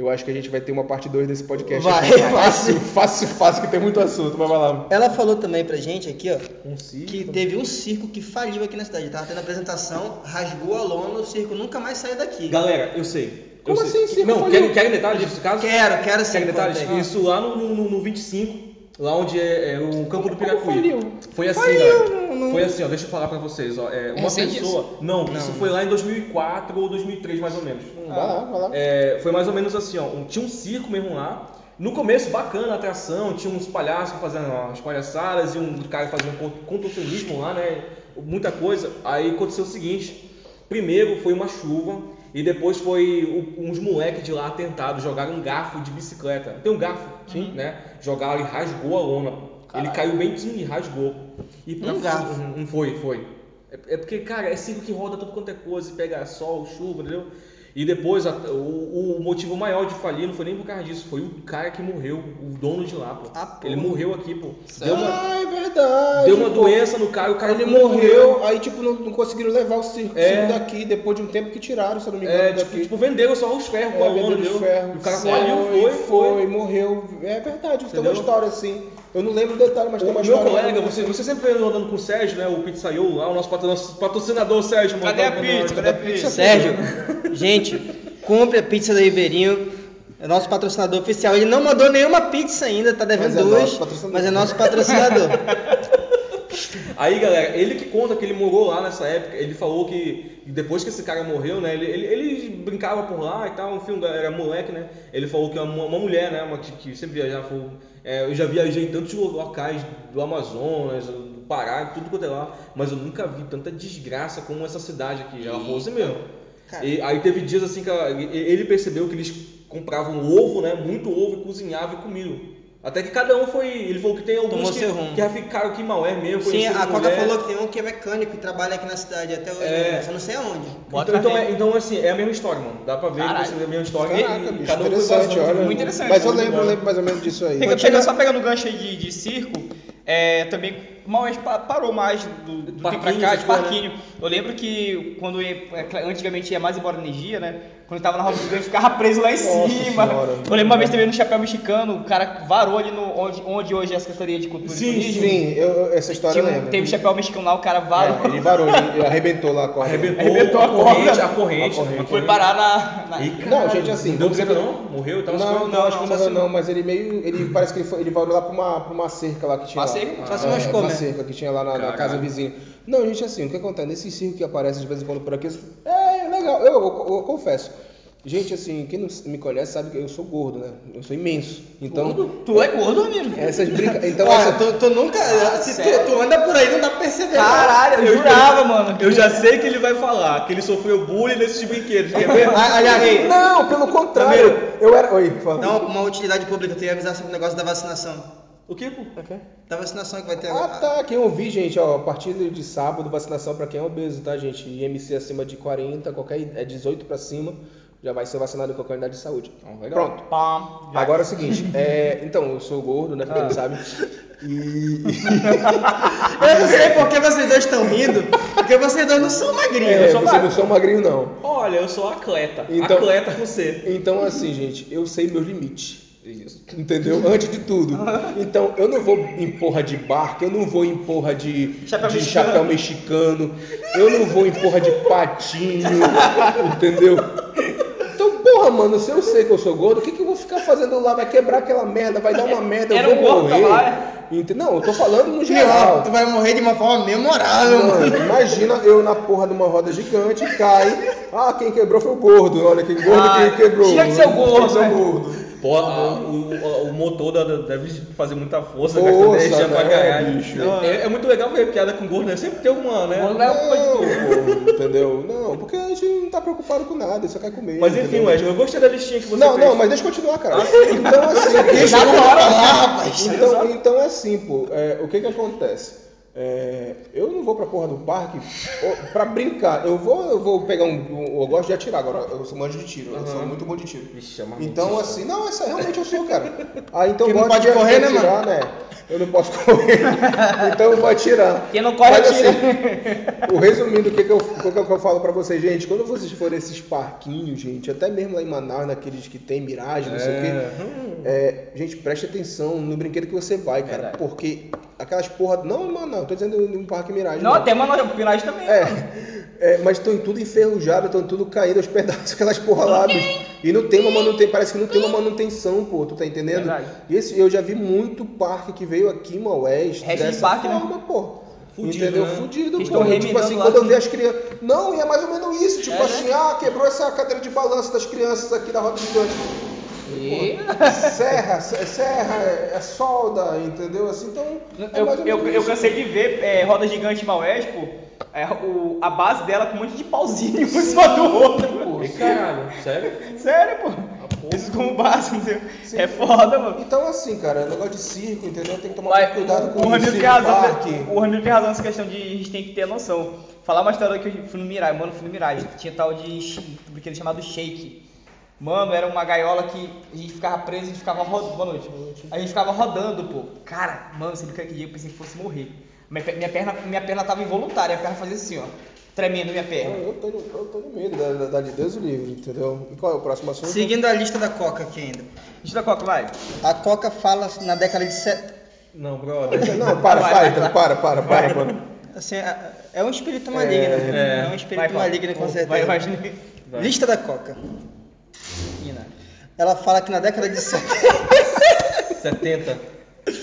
Eu acho que a gente vai ter uma parte 2 desse podcast. Vai, aqui. vai. Fácil, fácil, fácil, que tem muito assunto. Mas vai lá. Ela falou também pra gente aqui, ó, Um circo. que teve um circo que faliu aqui na cidade. Tava tendo apresentação, rasgou a lona, o circo nunca mais saiu daqui. Galera, eu sei. Eu Como sei. assim, circo Não, querem, querem detalhes disso, caso? Quero, quero sim. Querem detalhes? Isso lá no, no, no 25, lá onde é, é o campo do Piracuí. faliu? Foi assim, Faliu, galera. não- não- Foi assim, ó, deixa eu falar pra vocês, ó. É, uma recente pessoa. Não, Não, isso não. foi lá em 2004 ou 2003, mais ou menos. Vai lá, vai lá. É, foi mais ou menos assim, ó. um- tinha um circo mesmo lá. No começo, bacana a atração, tinha uns palhaços fazendo umas palhaçadas e um cara fazendo con- contorcionismo lá, né? Muita coisa. Aí aconteceu o seguinte: primeiro foi uma chuva e depois foi uns moleques de lá tentados, jogaram um garfo de bicicleta. Tem um garfo, sim, né? Jogaram e rasgou a lona. Ele caiu bem e rasgou. E pra- Um garfo. Não foi, foi. É, é porque, cara, é circo que roda tudo quanto é coisa, e pega sol, chuva, entendeu? E depois, a- o, o motivo maior de falir não foi nem por causa disso, foi o cara que morreu, o dono de lá, pô. Ah. Ele morreu aqui, pô. Deu uma, Ah, é verdade. deu uma pô. doença no cara, o cara Ele morreu, aí tipo, não, não conseguiram levar o circo, É. daqui, depois de um tempo que tiraram, se eu não me engano, É, tipo, daqui. tipo, venderam só os ferros É, entendeu? ferro. O cara Foi, faliu, foi, foi. morreu. É verdade, tem uma história assim. Eu não lembro o detalhe, mas tem O uma meu história. colega, você, você sempre anda andando com o Sérgio, né? O pizzaiolo lá, o nosso patro- nosso patrocinador Sérgio. mano. Cadê a pizza? Cadê a pizza? Sérgio, gente, compre a pizza do Ribeirinho. É nosso patrocinador oficial. Ele não mandou nenhuma pizza ainda, tá devendo Mas é duas, mas é nosso patrocinador. Aí, galera, ele que conta que ele morou lá nessa época, ele falou que depois que esse cara morreu, né, ele, ele, ele brincava por lá e tal, enfim, era moleque, né, ele falou que uma, uma mulher, né, uma, que, sempre viajava, falou, é, eu já viajei em tantos locais do Amazonas, do Pará, tudo quanto é lá, mas eu nunca vi tanta desgraça como essa cidade aqui, ela falou assim mesmo. E aí teve dias assim que ela- ele percebeu que eles compravam ovo, né, muito ovo e cozinhavam e comiam. Até que cada um foi. Ele falou que tem alguns Tomou que, seu rumo. que já ficaram aqui em Maué mesmo. Sim, a Coca mulher. falou que tem um que é mecânico e trabalha aqui na cidade até hoje. É. né? Só não sei aonde. Bota Então, então, é, então, assim, é a mesma história, mano. Dá pra ver Caralho. que você é a mesma história. Caraca, e bicho, cada um interessante, olha. Muito interessante, Mas eu lembro, lembro mais ou menos disso aí. Pega- pega- só pegando o gancho aí de, de circo, é, também pa- parou mais do, do tempo pra Parquinho, cá, de parquinho. Eu lembro que quando ia, é, antigamente ia mais embora energia, né? Quando eu tava na roda gigante, ficava preso lá em Nossa cima. Senhora. Eu lembro uma vez também no Chapéu Mexicano, o cara varou ali no, onde, onde hoje é a Secretaria de Cultura Sim, e Turismo. Sim, eu, essa história eu Tinha lembro. teve chapéu mexicano lá, o cara varou. É, ele varou, ele arrebentou lá a corda. Arrebentou, Arrebentou a a corrente, a corrente. A corrente. Foi parar na. na- Ih, Não, caralho, gente, assim, Não deu não? Morreu? Tava Não, não, acho que não, não, assim- não, mas ele meio. Ele parece que ele, foi, ele varou lá pra uma, pra uma cerca lá que tinha. Uma cerca? Só se É, machucou uma mesmo. cerca que tinha lá na, casa vizinha. Não, gente, assim, o que acontece? Nesse circo que aparece de vez em quando por aqui, é legal, eu, eu- eu confesso. Gente, assim, quem não me conhece sabe que eu sou gordo, né? Eu sou imenso. Então, Tu é gordo, Ramiro? essas brincas. Então, Olha, essa- tu, tu nunca. se sério? tu, tu anda por aí, não dá pra perceber. Caralho, eu jurava, mano. Eu já sei que ele vai falar, que ele sofreu bullying nesses brinquedos. Quer ver? Ah, Aliás, Não, pelo contrário. Eu era. Oi, fala. dá uma, uma utilidade pública, tu ia avisar sobre o negócio da vacinação. O que, pô? Da vacinação que vai ter Ah, agora. tá. Quem ouvir, gente, ó, a partir de sábado, vacinação pra quem é obeso, tá, gente? IMC acima de 40, qualquer é 18 pra cima, já vai ser vacinado em qualquer unidade de saúde. Pronto. Pam. Agora é o seguinte, é, então, eu sou gordo, né, pra quem não sabe. E. Eu não sei por que vocês dois estão rindo, porque vocês dois não são magrinhos. É, eu sou você não sou magrinho, não. Olha, eu sou atleta. Então- Atleta com C. Então, assim, gente, eu sei meus limites. Entendeu? Antes de tudo. Então, eu não vou em porra de barco, eu não vou em porra de Chapéu de mexicano. chapéu mexicano, eu não vou em porra de patinho, entendeu? Porra, mano, se eu sei que eu sou gordo, o que, que eu vou ficar fazendo lá? Vai quebrar aquela merda, vai dar uma merda, eu um vou morrer. Ente- Não, eu tô falando no geral. tu vai morrer de uma forma memorável, mano. Mano, imagina eu na porra de uma roda gigante, cai. Ah, quem quebrou foi o gordo. Olha, quem gordo Ah, quem quebrou. tinha que ser o gordo, né? gordo. Pô, a- o, o- o motor da- deve fazer muita força, Força, pra né, caralho. bicho? É, é muito legal ver piada com gordo, né? Sempre tem alguma, né? Gordo é uma coisa de gordo. Não, entendeu? Não, porque a gente não tá preocupado com nada, só quer comer. Mas enfim? Wesley, eu gostei da listinha que você Não, fez. não, mas deixa eu continuar, cara. Então, assim, Deixa eu falar, rapaz. Então, então é assim, pô, é, o que que acontece? É, eu não vou pra porra do parque pra brincar. Eu vou, eu vou pegar um, um- Eu gosto de atirar agora. Eu sou manjo de tiro. Eu sou muito bom de tiro. Vixe, é uma Então, assim, não, essa realmente eu sou, cara. Ah, então Porque não pode de correr, né, atirar, né? Eu não posso correr. então eu vou atirar. Quem não corre, Mas, atira. assim, o resumindo, o que, que, eu, o que, que eu falo pra vocês, gente? Quando vocês forem esses parquinhos, gente, até mesmo lá em Manaus, naqueles que tem miragem, não sei o quê. É, gente, preste atenção no brinquedo que você vai, cara. Verdade. Porque aquelas porra. Não, mano, não, tô dizendo num parque miragem. Não, até mano, Pinagem também. mano. É, é, mas estão tudo enferrujado, estão tudo caindo aos pedaços, aquelas porra lá, bicho. E não tem uma manutenção, parece que não tem uma manutenção, pô, tu tá entendendo? Verdade. E esse, eu já vi muito parque que veio aqui em Maués, dessa parque, né? forma, pô. Fudido, entendeu? né? Fudido, Que pô. Tipo assim, quando eu assim. vi as crianças. Não, e é mais ou menos isso. Tipo É, né? assim, ah, quebrou essa cadeira de balanço das crianças aqui da roda gigante. E- Serra, se- serra, é é solda, entendeu? Assim, então. é Eu, eu, eu cansei de ver é, roda gigante Maués, pô. É, o, a base dela com um monte de pauzinho um em cima do outro. Ih, caralho, sério? Sério, pô. Isso como base, entendeu? É foda, mano. Então, assim, cara, negócio de circo, entendeu? Tem que tomar Mas cuidado com o Ramiro isso. tem razão, parque. né? o Ramiro tem razão nessa questão de a gente tem que ter noção. Falar uma história que eu fui no Mirage, mano, fui no Mirage, tinha tal de um brinquedo chamado Shake. Mano, era uma gaiola que a gente ficava preso, a gente ficava rodando. Boa noite. A gente ficava rodando, pô. Cara, mano, você que dia eu pensei que fosse morrer. Minha, minha perna, minha perna tava involuntária, a perna fazia assim, ó. Tremendo minha perna. Eu tô, eu tô de medo da, da, da de Deus o livre, entendeu? E qual é o próximo assunto? Seguindo a lista da Coca aqui ainda. Gente da Coca, vai. A Coca fala na década de set... Não, brother. Não, para, Vai, para, vai, então, vai. para, para, para, para. assim, é- é um espírito maligno. É, um espírito Vai, maligno com certeza. Vai, vai. Lista da Coca. Menina. Ela fala que na década de set... 70.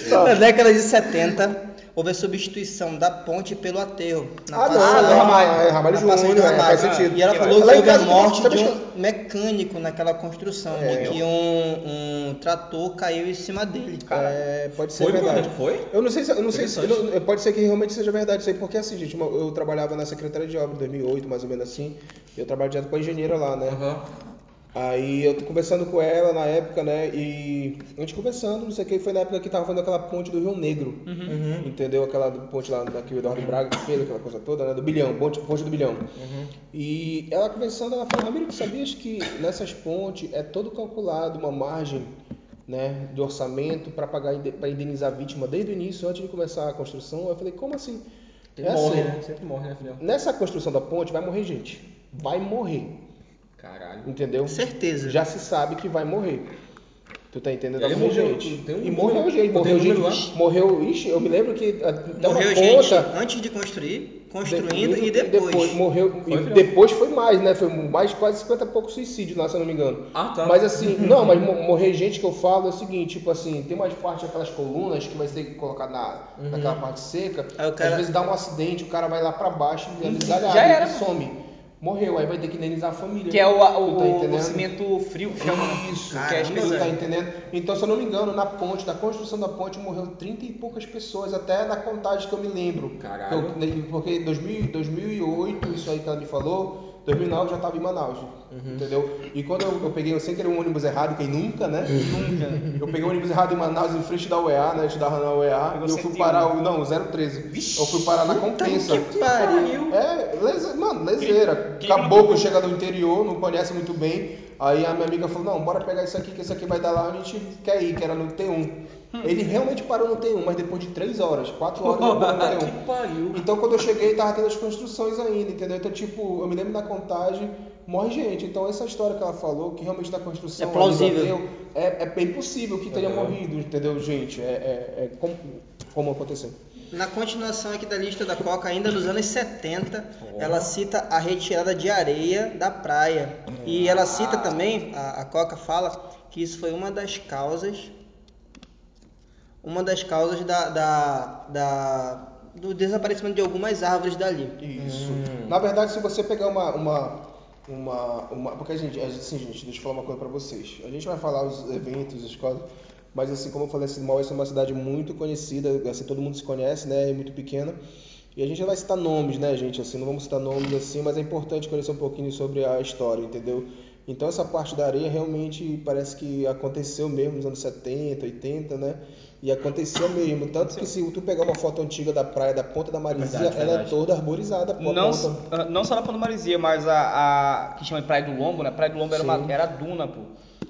na década de 70, houve a substituição da ponte pelo aterro. Na Ah, não, passagem- é Ramalho, é Ramalho na passagem Júnior, é, Ramalho. faz sentido. E ela falou que houve a morte de um mecânico naquela construção, É. de que um, um trator caiu em cima dele. É, pode ser Foi, verdade. Foi? Eu não sei se, eu não sei se, eu não- pode ser que realmente seja verdade isso aí, porque assim, gente, eu trabalhava na Secretaria de Obra em 2008, mais ou menos assim, e eu trabalho direto com a engenheira lá, né? Aham. Aí eu tô conversando com ela na época, né? E a gente conversando, não sei o que, foi na época que tava fazendo aquela ponte do Rio Negro. Entendeu? Aquela ponte lá daqui, o Eduardo Braga que fez, aquela coisa toda, né? Do bilhão, ponte, ponte do bilhão. E ela conversando, ela falou, Ramiro, tu sabias que nessas pontes é todo calculado uma margem né, de orçamento para pagar para indenizar a vítima desde o início, antes de começar a construção? Eu falei, como assim? É morre, assim, né? Sempre morre, né, filhão? Nessa construção da ponte vai morrer gente. Vai morrer. Caralho. Entendeu? Certeza. Já se sabe que vai morrer. Tu tá entendendo? E morreu, gente. tem um e número- morreu gente. tem Morreu gente. número? Morreu. Ixi, eu me lembro que ah, Morreu gente conta, antes de construir, construindo de- e depois. morreu. Foi, e depois foi mais, né? Foi mais quase 50 e poucos suicídios lá, se eu não me engano. Ah, tá. Mas assim, não, mas mo- morrer gente que eu falo é o seguinte, tipo assim, tem umas partes daquelas colunas que vai ser colocado na, naquela parte seca. Cara- Às vezes dá um acidente, o cara vai lá pra baixo e migalhado Já era, e some. Morreu, aí vai ter que indenizar a família. Que é o, o, Tu tá o, cimento frio, que é um, Isso, que é Caramba, específico. Tu tá entendendo? Então, se eu não me engano, na ponte, na construção da ponte, morreu 30 e poucas pessoas, até na contagem que eu me lembro. Caralho. Eu- porque em 2000, 2008, isso aí que ela me falou, 2009 eu já estava em Manaus, Uhum. entendeu? E quando eu, eu peguei, eu sem querer um ônibus errado, quem nunca, né? Nunca. Eu peguei um ônibus errado em Manaus, em frente da UEA, né? Eu estudava na UEA, Pegou e eu fui 101. parar, o, não, 013. Eu fui parar na Compensa. Que pariu. É, leze, mano, lezeira. Caboclo chega do interior, não conhece muito bem. Aí a minha amiga falou, não, bora pegar isso aqui, que isso aqui vai dar lá, a gente quer ir, que era no T1. Ele realmente parou no T1, mas depois de 3 horas, 4 horas ele parou no T1. Que pariu. Então quando eu cheguei, tava tendo as construções ainda, entendeu? Então, tipo, eu me lembro da contagem, morre gente. Então essa história que ela falou, que realmente da construção É plausível. bateu, é, é bem possível que tenha morrido, entendeu, gente? É, é, é como, como aconteceu. Na continuação aqui da lista da Coca, ainda nos anos 70, ela cita a retirada de areia da praia. E ela cita também, a, a Coca fala, que isso foi uma das causas, uma das causas da, da, da- do desaparecimento de algumas árvores dali. Isso. Na verdade, se você pegar uma, uma, uma, uma porque a gente, assim, gente, deixa eu falar uma coisa pra vocês. A gente vai falar os eventos, as coisas, mas assim, como eu falei, assim, Maués é uma cidade muito conhecida, assim, todo mundo se conhece, né, é muito pequena. E a gente não vai citar nomes, né, gente, assim, não vamos citar nomes assim, mas é importante conhecer um pouquinho sobre a história, entendeu? Então essa parte da areia realmente parece que aconteceu mesmo nos anos 70, 80, né? E acontecia mesmo. Tanto que se tu pegar uma foto antiga da praia da Ponta da Marizia, Verdade, ela é verdade. toda arborizada. Não, ponta. ah, não só na Ponta Marizia, mas a, a que chama de Praia do Lombo, né? Praia do Lombo era, Sim. uma, era duna, pô.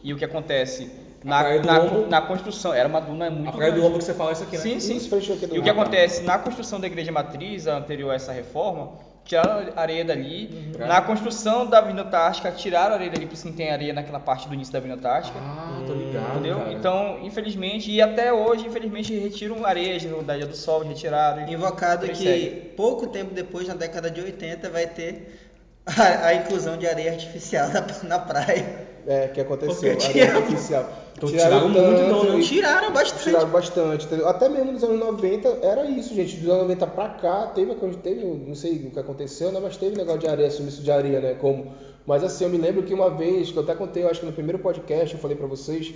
E o que acontece? Na, na, Lombo- na construção, era uma duna muito A praia do. Lombo que você fala isso aqui, né? Sim, sim. Isso, E o que acontece? Na construção da igreja matriz, anterior a essa reforma, tiraram a areia dali. Uhum. Na construção da Avenida Antártica, tiraram a areia dali, por isso não tem areia naquela parte do início da Avenida Antártica. Ah, tô ligado. entendeu? cara. Então, infelizmente, e até hoje, infelizmente, retiram areias da Ilha do Sol, retiraram. Invocado que seguem. pouco tempo depois, na década de 80, vai ter a, a inclusão de areia artificial na, na praia. É, que aconteceu. Tiraram- artificial. Então tiraram muito, então, né? e- Tiraram bastante. Tiraram bastante, entendeu? Até mesmo nos anos 90 era isso, gente. Dos anos 90 pra cá, teve, teve não sei o que aconteceu, né? Mas teve negócio de areia, sumiço de areia, né? Como... Mas assim, eu me lembro que uma vez, que eu até contei, eu acho que no primeiro podcast eu falei pra vocês,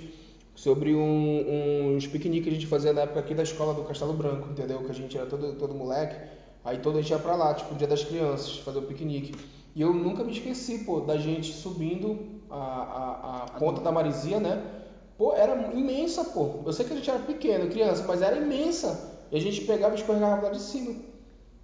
sobre um, uns piqueniques que a gente fazia na época aqui da escola do Castelo Branco, entendeu? Que a gente era todo, todo moleque, aí todo a gente ia pra lá, tipo, dia das crianças, fazer o piquenique. E eu nunca me esqueci, pô, da gente subindo a, a, a ponta da Marizia, né? Pô, era imensa, pô. Eu sei que a gente era pequeno, criança, mas era imensa. E a gente pegava e escorregava lá de cima.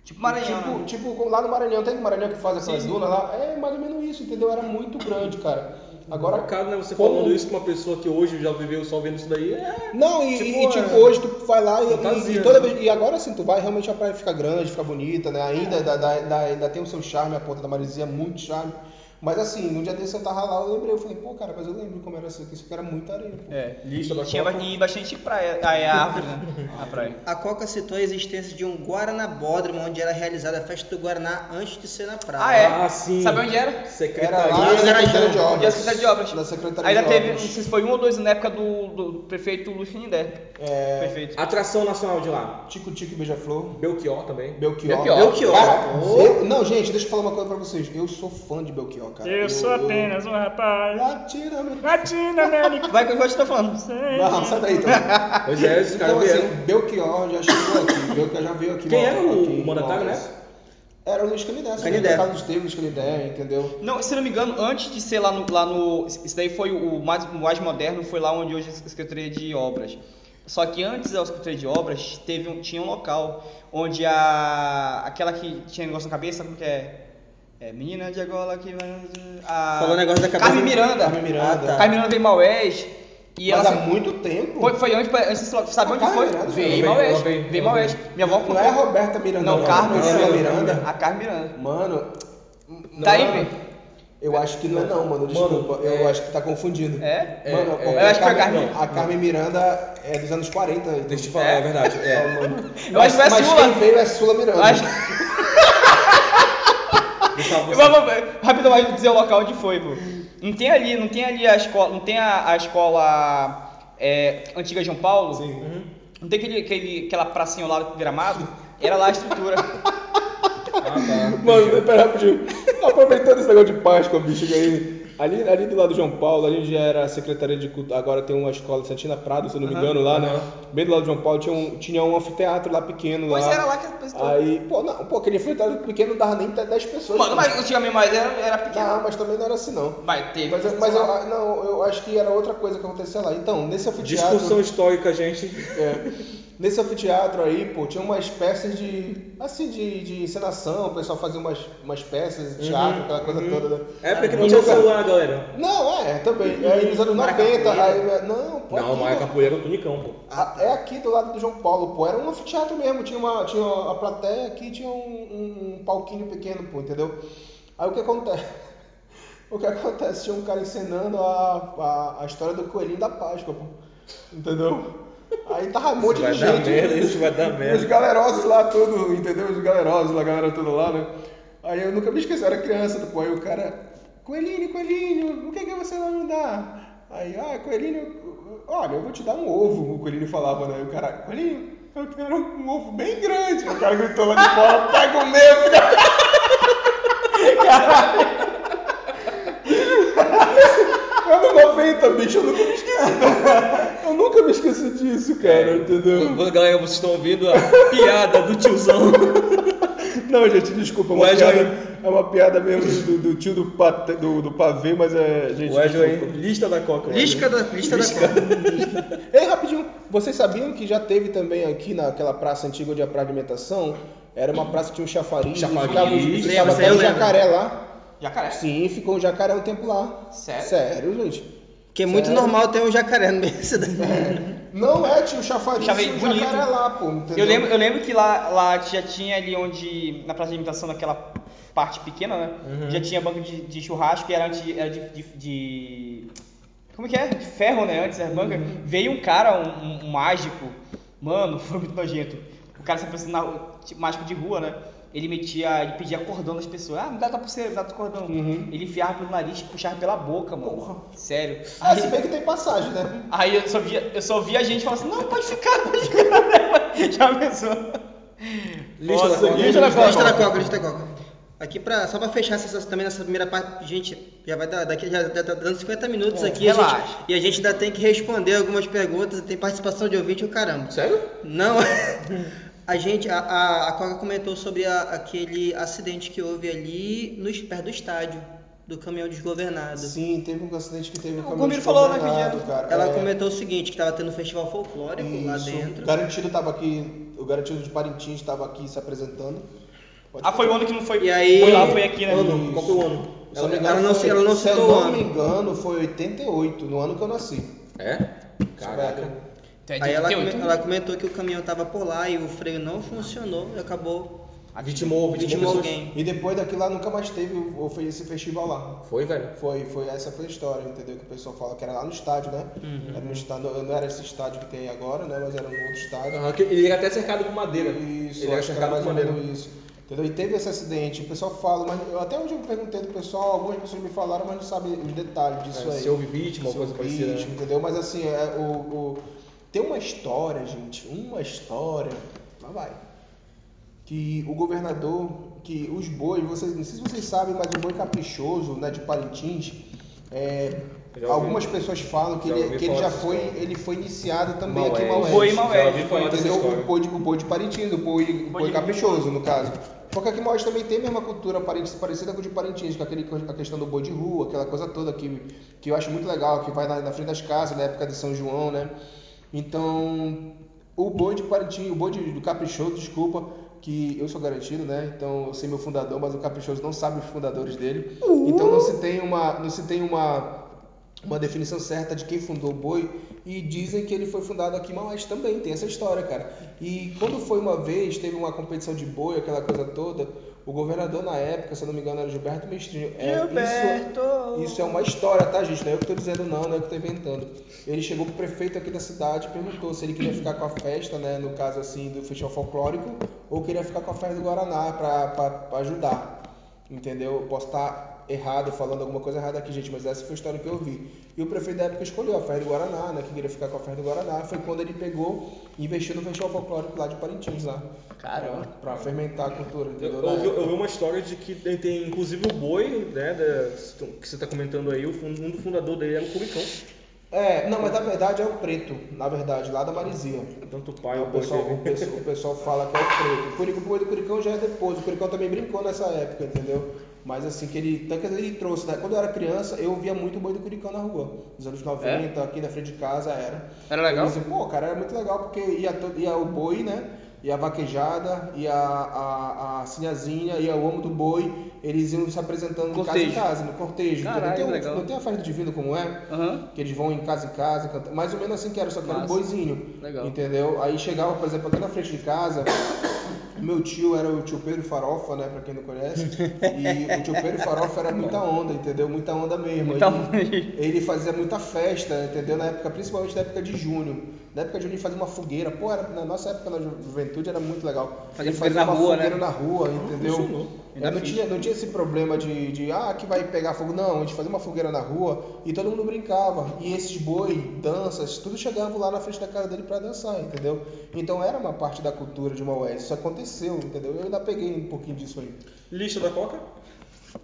Tipo Maranhão, Tipo, né? tipo, lá no Maranhão, tem no Maranhão que faz aquelas dunas lá? É mais ou menos isso, entendeu? Era muito grande, cara. Agora, Agora, né, você como- falando isso com uma pessoa que hoje já viveu só vendo isso daí, é... Não, e Tipo, e, e, tipo, é- hoje tu vai lá e, Fantasia, e, e toda né? vez. E agora sim, tu vai, realmente a praia fica grande, fica bonita, né? Ainda, dá- dá- dá- ainda tem o seu charme, a ponta da Marizia, muito charme. Mas assim, no dia desse eu tava lá, eu lembrei, eu falei, pô, cara, mas eu lembro como era isso aqui, isso aqui era muita areia, pô. É. Lista e da tinha Copa. ba- e bastante praia. Ah, é a árvore, né? A praia. A Coca citou a existência de um Guaraná onde era realizada a festa do Guaraná antes de ser na praia. Ah, é? Ah, sim. Sabe onde era? Era Secretaria. lá na Isso era Secretaria de Obras. Da Secretaria de Obras. Na Secretaria Ainda de teve, Obras. não sei se foi um ou dois na época do, do prefeito Luiz Finindé. É, Prefeito. Atração nacional de lá. Tico Tico e Beija-Flor. Belchior também. Belchior. Belchior. Belchior. Cara, eu- não, gente, deixa eu falar uma coisa pra vocês. Eu sou fã de Belchior, cara. um rapaz Latino-americano. latino-americano. Vai que eu você tá falando. Não, sai daí, então. Pois é, esses caras Então, vieram. assim, Belchior já chegou aqui. Belchior já veio aqui. Quem era o Obras. né? Era o Luiz Canidé. Canidé. O Carlos Esteves, Luiz Canidé, entendeu? Não, se não me engano, antes de ser lá no. Lá no isso daí foi o mais, o mais moderno, foi lá onde hoje é a Secretaria de Obras. Só que antes da Secretaria de Obras, teve um, tinha um local onde a. aquela que tinha negócio na cabeça, como que é? É, menina de Angola que. A, Falou negócio da cabeça. Carmen Miranda. Carmen Miranda. Ah, tá. Carmen Miranda veio Maués. E Mas ela. há muito tempo. Foi, foi antes, antes você sabe A onde Carmen foi? Miranda, Veio Maués. veio- Maués. Minha avó Não é a Roberta Miranda, Não, Carmen Priscila Miranda. A Carmen Miranda. Mano. Tá aí, mano, Vê? Eu acho que não é não, mano. Desculpa. eu acho que tá confundindo. É? Mano, É, é. Eu acho que foi a a Carmen, Carmen. a Carmen Miranda é dos anos 40. então- Deixa eu te falar, é, verdade. É. Eu acho que foi a mas Sula. quem veio é Sula Miranda. Eu acho- Vou, rapidão, vai dizer o local onde foi, pô. Não tem ali, não tem ali a escola, não tem a, a escola é, antiga João Paulo? Sim. Uhum. Não tem aquele, aquele, aquela pracinha lá do gramado? Era lá a estrutura. Ah, tá. Mano, pera rapidinho. Aproveitando esse negócio de Páscoa, bicho, aí. Ali, ali do lado do João Paulo, ali já era a Secretaria de Cultura. Agora tem uma escola Santina Prado, se eu não me engano, lá, né? Bem do lado do João Paulo tinha um, tinha um anfiteatro lá pequeno. Pois lá. era lá que apresentou. Aí, pô, não, pô, aquele anfiteatro pequeno não dava nem até 10 pessoas. Mano, né? mas antigamente mais era, era pequeno. Não, mas também não era assim, não. Mas teve. Mas, mas eu, não, eu acho que era outra coisa que acontecia lá. Então, nesse anfiteatro. Discussão histórica, gente. É, nesse anfiteatro aí, pô, tinha umas peças de. Assim, de, de encenação, o pessoal fazia umas, umas peças de teatro, aquela coisa toda. Né? É porque não tinha celular, galera. Não, é, também. É, nos anos 90. Aí, não, pô. Não, aqui, mas a capoeira é o tunicão, pô. Ah, É aqui do lado do João Paulo, pô. Era um anfiteatro mesmo. Tinha, uma, tinha a plateia aqui tinha um, um, um palquinho pequeno, pô, entendeu? Aí o que acontece? O que acontece? Tinha um cara encenando a, a, a história do coelhinho da Páscoa, pô. Entendeu? Aí tava um monte de gente. merda, isso vai dar Os merda. galerosos lá, tudo, entendeu? Os galerosos lá, a galera toda lá, né? Aí eu nunca me esqueci, eu era criança, pô. Aí o cara, coelhinho, coelhinho, o que que você vai me dar? Aí, ah, coelhinho, olha, eu vou te dar um ovo, o coelhinho falava, né? O cara, coelhinho, eu quero um ovo bem grande. O cara gritou lá de fora, pega o meu, filho. Caralho. Ano 90, bicho, eu nunca me esqueci. Eu nunca me esqueci disso, cara, entendeu? Galera, vocês estão ouvindo a piada do tiozão. Não, gente, desculpa, é uma, Wesley. piada, é uma piada mesmo do, do tio do, pate- do, do pavê, mas é. Gente, O Wesley, desculpa. lista da Coca. Lista da, lista da Coca. Ei, rapidinho, vocês sabiam que já teve também aqui naquela praça antiga onde é a praça de alimentação? Era uma praça que tinha um chafariz, Chafariz. ficava, ficava até um jacaré lá. Jacaré. Sim, ficou um jacaré um tempo lá. Sério? Sério, gente. Que é muito Sério? normal ter um jacaré no meio da cidade. Não é, tinha um chafariz e um bonito. jacaré lá, pô. Entendeu? Eu lembro, eu lembro que lá, lá já tinha ali onde, na praça de alimentação, naquela parte pequena, né? Já tinha banco de, de churrasco que era, de, era de, de, de- Como que é? De ferro, né? Antes era banca. Veio um cara, um, um- um mágico. Mano, foi muito nojento. O cara se apresentou na tipo, mágico de rua, né? Ele metia, ele pedia cordão das pessoas. Ah, me dá tua pulseira, me dá teu cordão. Ele enfiava pelo nariz, puxava pela boca, mano. Sério. Ah, se bem que tem passagem, né? Aí eu só via, eu só via a gente falando assim, não, pode ficar, pode ficar. Já pensou? Lista da Nossa, Coca. lista da Coca. Lista da Coca, lista da Coca. Aqui pra, só pra fechar essa, também nessa primeira parte, gente, já vai dar, daqui já, já tá dando 50 minutos É, aqui a gente, relaxa. e a gente ainda tem que responder algumas perguntas, tem participação de ouvinte, o caramba. Sério? Não, a gente, a, a, a Coca comentou sobre a- aquele acidente que houve ali nos perto do estádio, do caminhão desgovernado. Sim, teve um acidente que teve um O caminhão Gomiro falou, né, desgovernado, cara. Ela É, comentou o seguinte, que estava tendo um festival folclórico lá isso. dentro. O Garantido estava aqui, o Garantido de Parintins estava aqui se apresentando. Pode Ah, foi o ano que não foi. E aí- Foi lá, foi aqui, né? Ano, qual foi o ano? Se Ela- ela não foi- se- ela não se eu não me engano, foi 88, no ano que eu nasci. É? Caraca. Tu é Aí ela, 88? come- ela comentou que o caminhão estava por lá e o freio não funcionou e acabou Vitimou, vitimou, alguém. E depois daquilo lá nunca mais teve o, o- esse festival lá. Foi, velho. Foi, foi, essa foi a história, entendeu? Que o pessoal fala que era lá no estádio, né? Era no estádio, não era esse estádio que tem agora, né? Mas era um outro estádio. Que Ele era até cercado com madeira. Isso, ele era acho que era cercado mais com ou madeira. menos isso. Entendeu? E teve esse acidente, o pessoal fala, mas eu, até hoje eu perguntei do pessoal, algumas pessoas me falaram, mas não sabem os detalhes disso É, aí. se houve vítima ou Se coisa houve parecida. vítima, né? entendeu? Mas assim, é, o, o- tem uma história, gente, uma história, lá vai, que o governador, que os bois, vocês, não sei se vocês sabem, mas o boi caprichoso, né, de Parintins, é, algumas pessoas falam que ele, ouvi que ele já foi, ele foi iniciado também Maués. aqui em Maués. O boi Maués. Entendeu? história. O boi, de, boi de Parintins, o boi, o boi de- caprichoso, no caso. Porque aqui em Maués também tem a mesma cultura parente- parecida com o de Parintins, com aquele, com a questão do boi de rua, aquela coisa toda que, que eu acho muito legal, que vai na, na frente das casas, na época de São João, né? Então, o boi de Parintins, o boi de, do caprichoso, desculpa, que eu sou garantido, né? Então eu sei meu fundador, mas o caprichoso não sabe os fundadores dele. Então não se tem uma, não se tem uma uma definição certa de quem fundou o boi e dizem que ele foi fundado aqui em Maués também, tem essa história, cara. E quando foi uma vez, teve uma competição de boi, aquela coisa toda, o governador na época, se eu não me engano, era Gilberto Mestrinho. É, Gilberto! Isso, isso é uma história, tá, gente? Não é eu que tô dizendo não, não é eu que tô inventando. Ele chegou pro prefeito aqui da cidade e perguntou se ele queria ficar com a festa, né, no caso assim, do festival folclórico, ou queria ficar com a festa do Guaraná pra ajudar. Entendeu? Eu posso estar errado, falando alguma coisa errada aqui, gente, mas essa foi a história que eu vi. E o prefeito da época escolheu a festa do Guaraná, né? Que queria ficar com a festa do Guaraná. Foi quando ele pegou e investiu no festival folclórico lá de Parintins, lá. Caramba. Pra, pra fermentar a cultura, Eu, entendeu? eu eu época. ouvi uma história de que tem, tem, inclusive o boi, né, da- que você está comentando aí, o um do fundador dele era o Curicão. É, não, mas na verdade é o preto, na verdade, lá da Marizia. Tanto o pai o, o pessoal, o, pessoal, o pessoal fala que é o preto. O O boi do Curicão já é depois. O Curicão também brincou nessa época, entendeu? Mas assim, que ele, tanto que ele trouxe, né? Quando eu era criança, eu via muito o boi do Curicão na rua. Nos anos 90, aqui na frente de casa era. Era legal? Eu dizia, Pô, cara, era muito legal porque ia, to- ia o boi, né? Ia a vaquejada, ia a, a, a sinhazinha, ia o homem do boi, eles iam se apresentando de casa Cortejo. em casa, no cortejo. Caralho, não, tem, um- não tem a festa do divino como é? Aham. Que eles vão em casa em casa, canta- mais ou menos assim que era, só que era um boizinho. Legal. Entendeu? Aí chegava, por exemplo, aqui na frente de casa, meu tio era o tio Pedro Farofa, né, pra quem não conhece. E o tio Pedro Farofa era muita onda, entendeu? Muita onda mesmo. Muita ele, onda. ele fazia muita festa, entendeu? Na época, principalmente na época de junho. Na época de ele fazia uma fogueira. Pô, era, na nossa época na ju- juventude era muito legal. Fazia na uma rua, fogueira né? na rua, entendeu? Funcionou. Ainda É, não, tinha, não tinha esse problema de, de, ah, que vai pegar fogo. Não, a gente fazia uma fogueira na rua e todo mundo brincava. E esses boi, danças, tudo chegavam lá na frente da casa dele pra dançar, entendeu? Então era uma parte da cultura de Maués. Isso aconteceu, entendeu? Eu ainda peguei um pouquinho disso aí. Lista da Coca?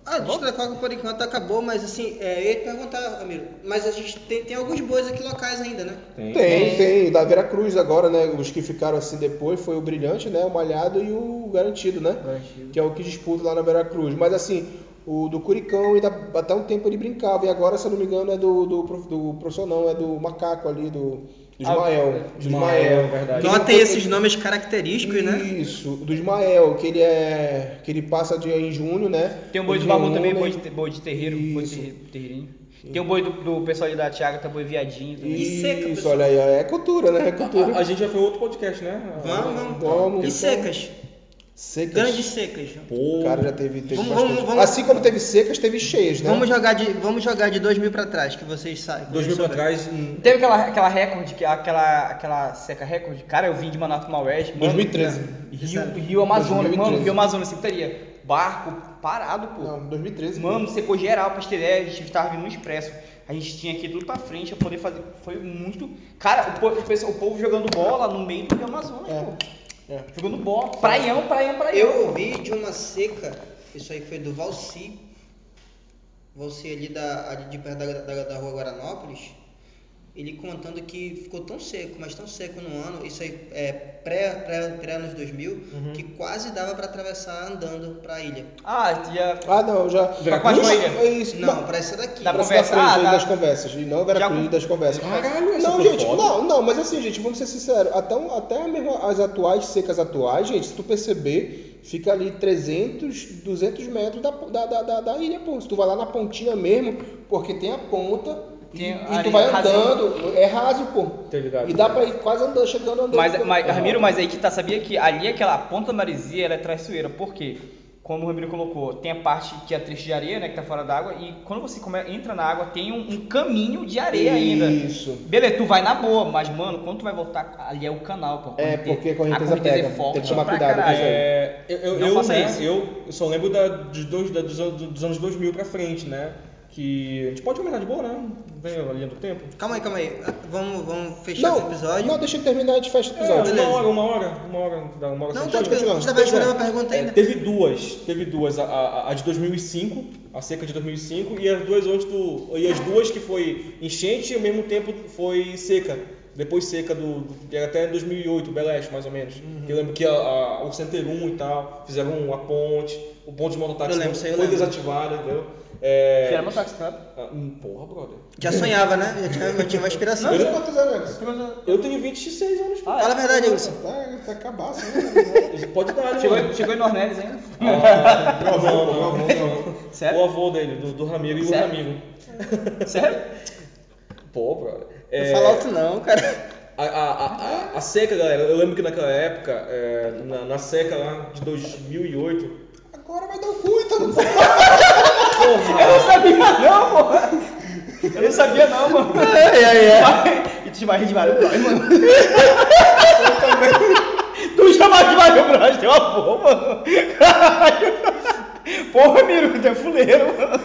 A lista da Coca por enquanto acabou, mas assim, é, eu ia te perguntar, Ramiro, mas a gente tem, tem alguns bois aqui locais ainda, né? Tem. Tem, tem. Da Vera Cruz agora, né? Os que ficaram assim depois foi o Brilhante, né? O Malhado e o Garantido, né? Garantido. Que é o que disputa lá na Vera Cruz. Mas assim, o do Curicão ainda até um tempo ele brincava. E agora, se eu não me engano, é do, do, do professor, não, é do Macaco ali, do, do Ah, Ismael. é. do Ismael, verdade. Notem esses nomes característicos, né? Isso, do Ismael, que ele é. que ele passa de em junho, né? Tem um boi Eles babu também, reúnem- boi de, boi de terreiro, boi de Isso. terre- terreirinho. Tem o boi do, do pessoal ali da Tiaga, tá boi viadinho também. E seca, Isso, pessoal. olha aí, é cultura, né? É cultura. A, a gente já foi outro podcast, né? Vamos, vamos. Vamos. E secas? Secas. Grandes secas. Pô, O cara já teve, teve Vamos- bastante. vamos- vamos- Assim como teve secas, teve cheias, né? Vamos jogar de, vamos jogar de 2000 pra trás, que vocês sabem. dois mil pra trás. hum, Teve aquela, aquela recorde, que- aquela, aquela seca recorde, cara, eu vim de Manaus pro Maués. mano, 2013. Rio, Rio Amazonas, 2013. mano, Rio Amazonas, assim, estaria. Barco parado, pô. Não, 2013. Mano, secou geral pra ter ideia, a gente tava vindo no expresso. A gente tinha aqui tudo pra frente pra poder fazer. Foi muito. Cara, o, po- o pessoal- o povo jogando bola no meio do Rio Amazonas, É. pô. É. Jogando bola. Praião, praião, praião. Eu ouvi de uma seca, isso aí foi do Valci, Valci ali, da, ali de perto da, da, da rua Guaranópolis, ele contando que ficou tão seco, mas tão seco no ano, isso aí é pré, pré, pré anos 2000, que quase dava pra atravessar andando pra ilha. Ah, tinha. Ah, não, já. Veracruz? Não, é isso. Não, pra essa daqui. Dá Pra pra essa conversa? Ah, das dá. conversas. E não Vera Já das conversas. Caralho, essa Não, gente, foda. não, não, mas assim, gente, vamos ser sinceros. Até, um- até mesmo as atuais, secas atuais, gente, se tu perceber, fica ali 300, 200 metros da, da, da, da, da ilha, pô. Se tu vai lá na pontinha mesmo, porque tem a ponta, E, Tem e tu vai rasinha. andando, é raso, pô. Tá ligado? E dá pra ir quase andando, chegando andando. Mas, mas Ramiro, mas aí que tá, sabia que ali aquela ponta da maresia ela é traiçoeira, por quê? Como o Ramiro colocou, tem a parte que é trecho de areia, né, que tá fora d'água, e quando você come- entra na água tem um, um caminho de areia ainda. Isso. Beleza, tu vai na boa, mas mano, quando tu vai voltar, ali é o canal, pô. É, correnteza- porque a correnteza é pega, forte tem que tomar cuidado com isso aí. É, eu, eu, Não eu, faça né, isso. eu só lembro da, dos, dois, da- dos, anos- dos anos 2000 pra frente, né? Que a gente pode comentar de boa, né? Vem a linha do tempo. Calma aí, calma aí. Vamos, vamos fechar esse Não, episódio. não, deixa eu terminar, a gente fecha o É, episódio. uma hora, uma hora, uma hora, uma hora Não, pode continuar. Você vai Pois responder uma pergunta é, ainda. teve duas, teve duas, a, a, a de 2005, a seca de 2005, e as duas onde tu, e as duas que foi enchente e ao mesmo tempo foi seca. Depois seca do, do até 2008, Beleste, mais ou menos. Uhum. Eu lembro que a, a, o Centerum e tal, fizeram a ponte, o ponto de mototáxi foi lembro. desativado, entendeu? É, Que era tá? ah, hum, porra, brother. Já sonhava, né? Já tinha, já tinha uma inspiração. Não, quantos anos? Eu tenho 26 anos. pô. Fala a verdade, Wilson. Tá, tá acabaço, né? Pode dar, né? Chegou, mano? chegou em Nornelis ainda? Ah, Meu avô, não, meu não, avô, não. meu avô. Sério? O avô dele, do, do Ramiro e Sério? o Ramiro. Sério? Pô, brother. Não É, fala alto não, cara. a, a, a, a- a seca, galera, eu lembro que naquela época, é, na, na seca lá de 2008, Agora vai dar o cu, então. Eu não sabia não, porra! Eu não sabia não, mano. Ai, ai, ai. E tu chama a Rede Mário Bros, mano. Tu chama a Rede Mário Bros, teu avô, mano. Caralho. Porra, Miro, tu é fuleiro, mano.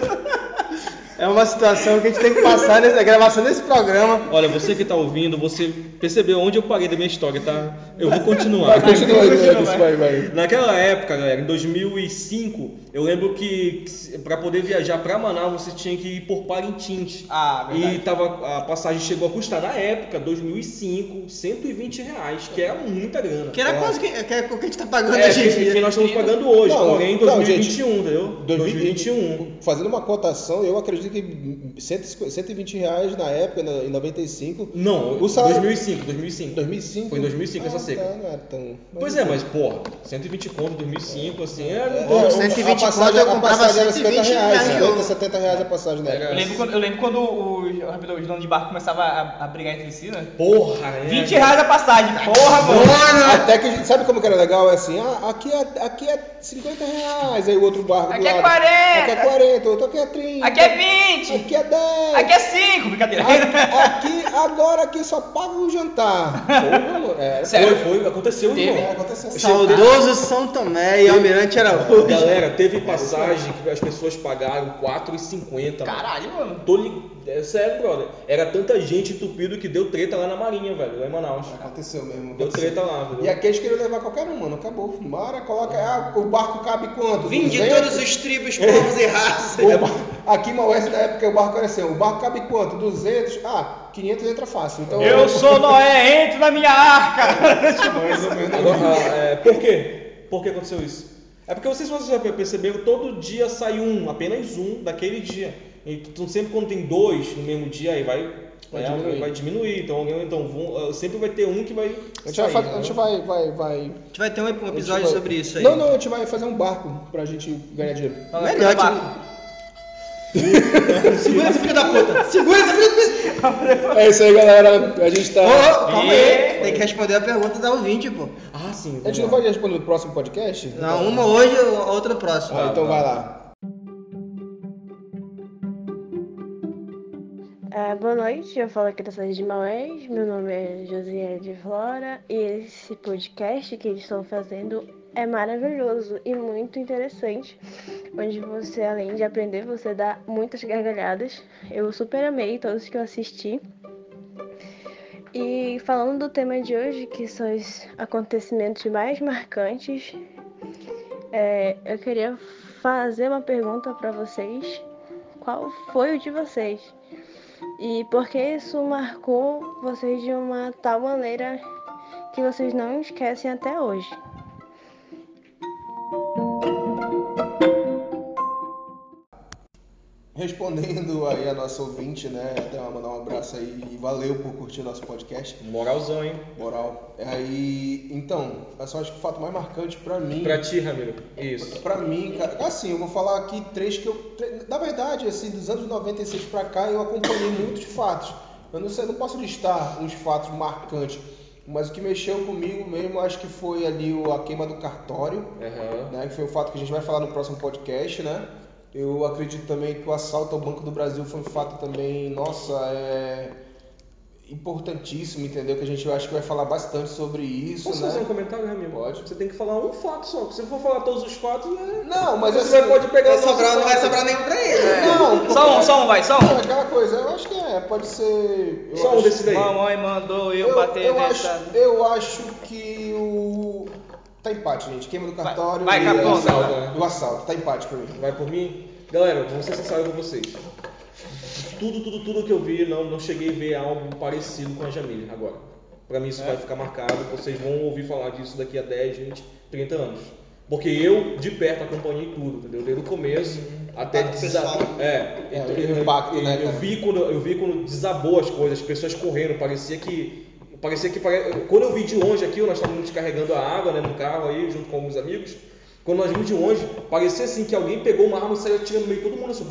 É uma situação que a gente tem que passar nessa gravação desse programa. Olha, você que tá ouvindo, você percebeu onde eu parei da minha história, tá? Eu vou continuar. Continua aí, Edson, vai, vai. Naquela época, galera, em 2005, eu lembro que para poder viajar para Manaus você tinha que ir por Parintins. Ah, verdade. E tava, a passagem chegou a custar na época, 2005, 120 reais, que era muita grana. Que era quase que, que é o que a gente tá pagando É, hoje em que, que nós estamos pagando hoje, Não, porém em não, 2021, entendeu? 2021. 2021. Fazendo uma cotação, eu acredito que 150 120 reais na época, na- em 95. Não, O salário- 2005, 2005. 2005? Foi em 2005 essa Ah, seca. Tá, não é tão... Pois é, mas porra, 120 conto em 2005, assim, era... É, Pô, a 120 passagem, conto, eu a comprava passagem era 120 50 reais, reais. 50, 70 reais a passagem né? Era- Eu lembro quando, eu lembro quando os, rapidão, os donos de barco começavam a, a brigar entre si, né? Porra, é. 20 reais a passagem, porra, mano. Até que, sabe como que era legal? É assim, ah, aqui é, aqui é 50 reais, aí o outro barco Aqui é lado. 40. Aqui é 40, outro aqui é 30. Aqui é 20. Aqui é 10. Aqui é 5, brincadeira. Aqui, agora aqui só paga o jantar. Mano. É, Sério? Foi, foi, aconteceu, Teve? irmão. é, aconteceu. Saudoso São Tomé e Almirante Araújo. Galera, teve passagem que as pessoas pagaram 4,50. mano. Caralho, mano. Tô li... É sério, brother. Era tanta gente entupido que deu treta lá na Marinha, velho, lá em Manaus. Aconteceu mesmo. Deu aconteceu. treta lá, entendeu? E aqui eles queriam levar qualquer um, mano. Acabou. Bora, coloca. Ah, o barco cabe quanto? Vinde 200? todos os tribos, povos e raças. Aqui em Maués, na época, o barco era assim: o barco cabe quanto? 200? Ah, 500 entra fácil. Então, Eu sou Noé, entro na minha arca. Mais ou menos. Agora, ah, é, por quê? Por que aconteceu isso? É porque vocês vocês já perceberam, todo dia sai um, apenas um daquele dia. Então sempre quando tem dois no mesmo dia, aí vai, Vai é, diminuir. vai diminuir. Então, alguém- então vão- sempre vai ter um que vai. A gente, vai, sair, fazer- a gente né? vai, vai, vai. A gente vai ter um episódio vai- sobre isso aí. Não, não, a gente vai fazer um barco pra gente ganhar dinheiro. Melhor, tipo... Segura esse filho da puta! Segura esse filho da puta! É isso aí, galera. A gente tá. Ô, calma aí. Tem que responder a pergunta da ouvinte, pô. Ah, sim. A gente não vai responder no próximo podcast? Não, uma hoje, a outra no próximo. Ah, então vai lá. Boa noite, eu falo aqui da cidade de Maués, meu nome é Josiane de Flora e esse podcast que eles estão fazendo é maravilhoso e muito interessante, onde você, além de aprender, você dá muitas gargalhadas. Eu super amei todos que eu assisti. E falando do tema de hoje, que são os acontecimentos mais marcantes, é, eu queria fazer uma pergunta para vocês. Qual foi o de vocês? E por que isso marcou vocês de uma tal maneira que vocês não esquecem até hoje? Respondendo aí a nossa ouvinte, né? Até mandar um abraço aí e valeu por curtir nosso podcast. Moralzão, hein? Moral. Aí, então, eu só acho que o fato mais marcante pra mim. Pra ti, Ramiro. Isso. Pra mim, cara, assim, eu vou falar aqui três que eu. Na verdade, assim, dos anos 96 pra cá, eu acompanhei muitos fatos. Eu não sei, não posso listar uns fatos marcantes, mas o que mexeu comigo mesmo, acho que foi ali o- a queima do cartório, Aham. né? Que foi o fato que a gente vai falar no próximo podcast, né? Eu acredito também que o assalto ao Banco do Brasil foi um fato também, nossa, é importantíssimo, entendeu? Que a gente eu acho que vai falar bastante sobre isso, Posso né? fazer um comentário, Ramiro? Pode. Você tem que falar um fato só. porque Se for falar todos os fatos, né? Não, mas você assim, vai pode pegar Vai sobrar, não vai sobrar nenhum pra ele. Não, Só um, só um, vai, só um. aquela coisa, eu acho que é, pode ser. eu Só um acho- desse daí. Mamãe mandou eu, Eu, bater eu acho, nessa. eu acho que o. Tá empate, gente. Queima do cartório vai, e Capão, o assalto. vai. O assalto, tá empate pra mim. Vai por mim? Galera, vou ser sincero com vocês. Tudo, tudo, tudo que eu vi, não, não cheguei a ver algo parecido com a Jamile agora. Pra mim isso vai ficar marcado, vocês vão ouvir falar disso daqui a 10, 20, 30 anos. Porque eu, de perto, acompanhei tudo, entendeu? Desde o começo até Impacto desa- pessoal. É, É, eu, o impacto, eu, né, eu vi quando eu vi quando desabou as coisas, as pessoas correndo, parecia que parecia que quando eu vi de longe aqui, nós estávamos descarregando a água, né, no carro aí, junto com alguns amigos. Quando nós vimos de longe, parecia assim que alguém pegou uma arma e saiu atirando no meio de todo mundo assim.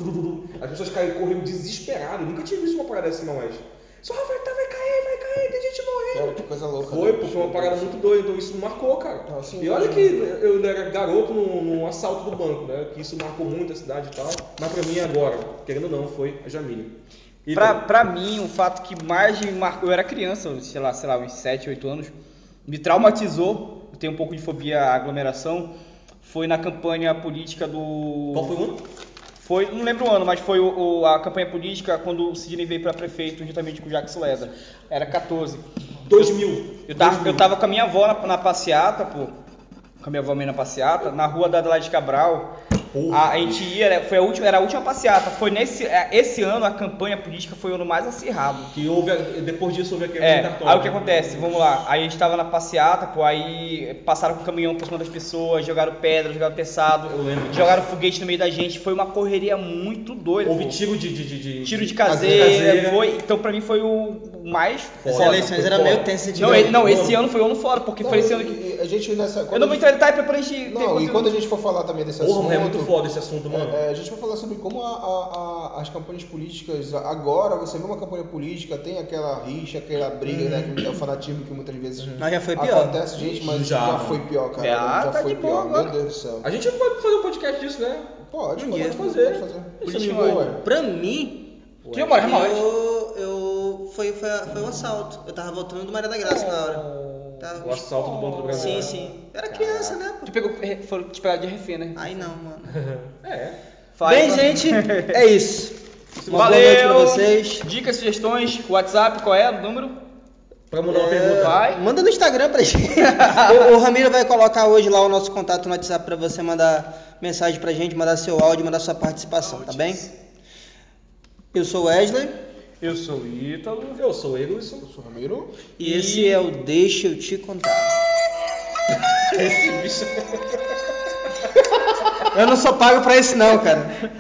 As pessoas caíram correndo desesperadas. Eu nunca tinha visto uma parada assim, não, mas. Só vai, tá, vai cair, vai cair, tem gente morrendo. Cara, que coisa louca. Foi, né? porque foi uma parada muito doida, então isso marcou, cara. Ah, sim, e olha que eu era garoto num, num assalto do banco, né? Que isso marcou muito a cidade e tal. Mas pra mim agora, querendo ou não, foi a Jamília. E Pra, então, pra mim, o fato que mais me marcou, eu era criança, sei lá, sei lá, uns 7, 8 anos, me traumatizou, eu tenho um pouco de fobia à aglomeração, foi na campanha política do... Qual foi o ano? Foi, não lembro o ano, mas foi o, o- a campanha política quando o Sidney veio pra prefeito juntamente com o Jacques Leda. Era 14. 2000. Eu tava, 2000. eu tava com a minha avó na, na passeata, pô. Com a minha avó meio na passeata, na rua da Adelaide Cabral. Porra, A, a gente ia, era- foi a última, era a última passeata. Foi nesse, é, esse ano a campanha política foi o ano mais acirrado. Que houve, depois disso houve a quebra É, cartório. aí o que acontece? Vamos lá. Aí a gente tava na passeata, pô, aí passaram com o caminhão por cima das pessoas, jogaram pedra, jogaram teçado, jogaram foguete no meio da gente. Foi uma correria muito doida. Houve pô. tiro de, de, de, de- Tiro de caseira. caseira, foi, então pra mim foi o mais As foda. eleições foi era foda. meio tensa de Não, ele- não, esse ano foi o ano fora, porque Não, foi esse ano que. a gente nessa. Eu não vou entrar em detalhe pra gente ter Não, e conteúdo. quando a gente for falar também desse Porra, assunto. mas é muito foda esse assunto, mano. É, a gente vai falar sobre como a- a- a- as campanhas políticas. Agora, você vê uma campanha política, tem aquela rixa, aquela briga, né? Que é o fanatismo que muitas vezes Mas já foi pior. acontece, gente, mas Já, já, foi pior, cara. Já já tá foi pior, agora. meu Deus do céu. A gente pode fazer um podcast disso, né? Pode, Um pode, fazer. Pode fazer. Política, é. Pra mim, Que eu moro, é mais. eu, eu foi, foi, foi um assalto. Eu tava voltando do Maria da Graça na hora. Tava- O assalto do Banco do Brasil. Sim, sim. Eu era criança, né? pô? Tu pegou, foram te pegar de refém, né? Aí não, mano. É. Faz, Bem, mano. gente, é isso. Uma boa Valeu! noite pra vocês. Dicas, sugestões, WhatsApp, qual é o número? Pra mandar uma É, pergunta. Vai. Manda no Instagram pra gente. o, o Ramiro vai colocar hoje lá o nosso contato no WhatsApp pra você mandar mensagem pra gente, mandar seu áudio, mandar sua participação, tá bem? Eu sou o Wesley Eu sou o Ítalo. Eu sou o Eglisson. Eu sou o Ramiro. e esse é o Deixa eu te contar. Esse bicho. Eu não sou pago pra isso não, cara.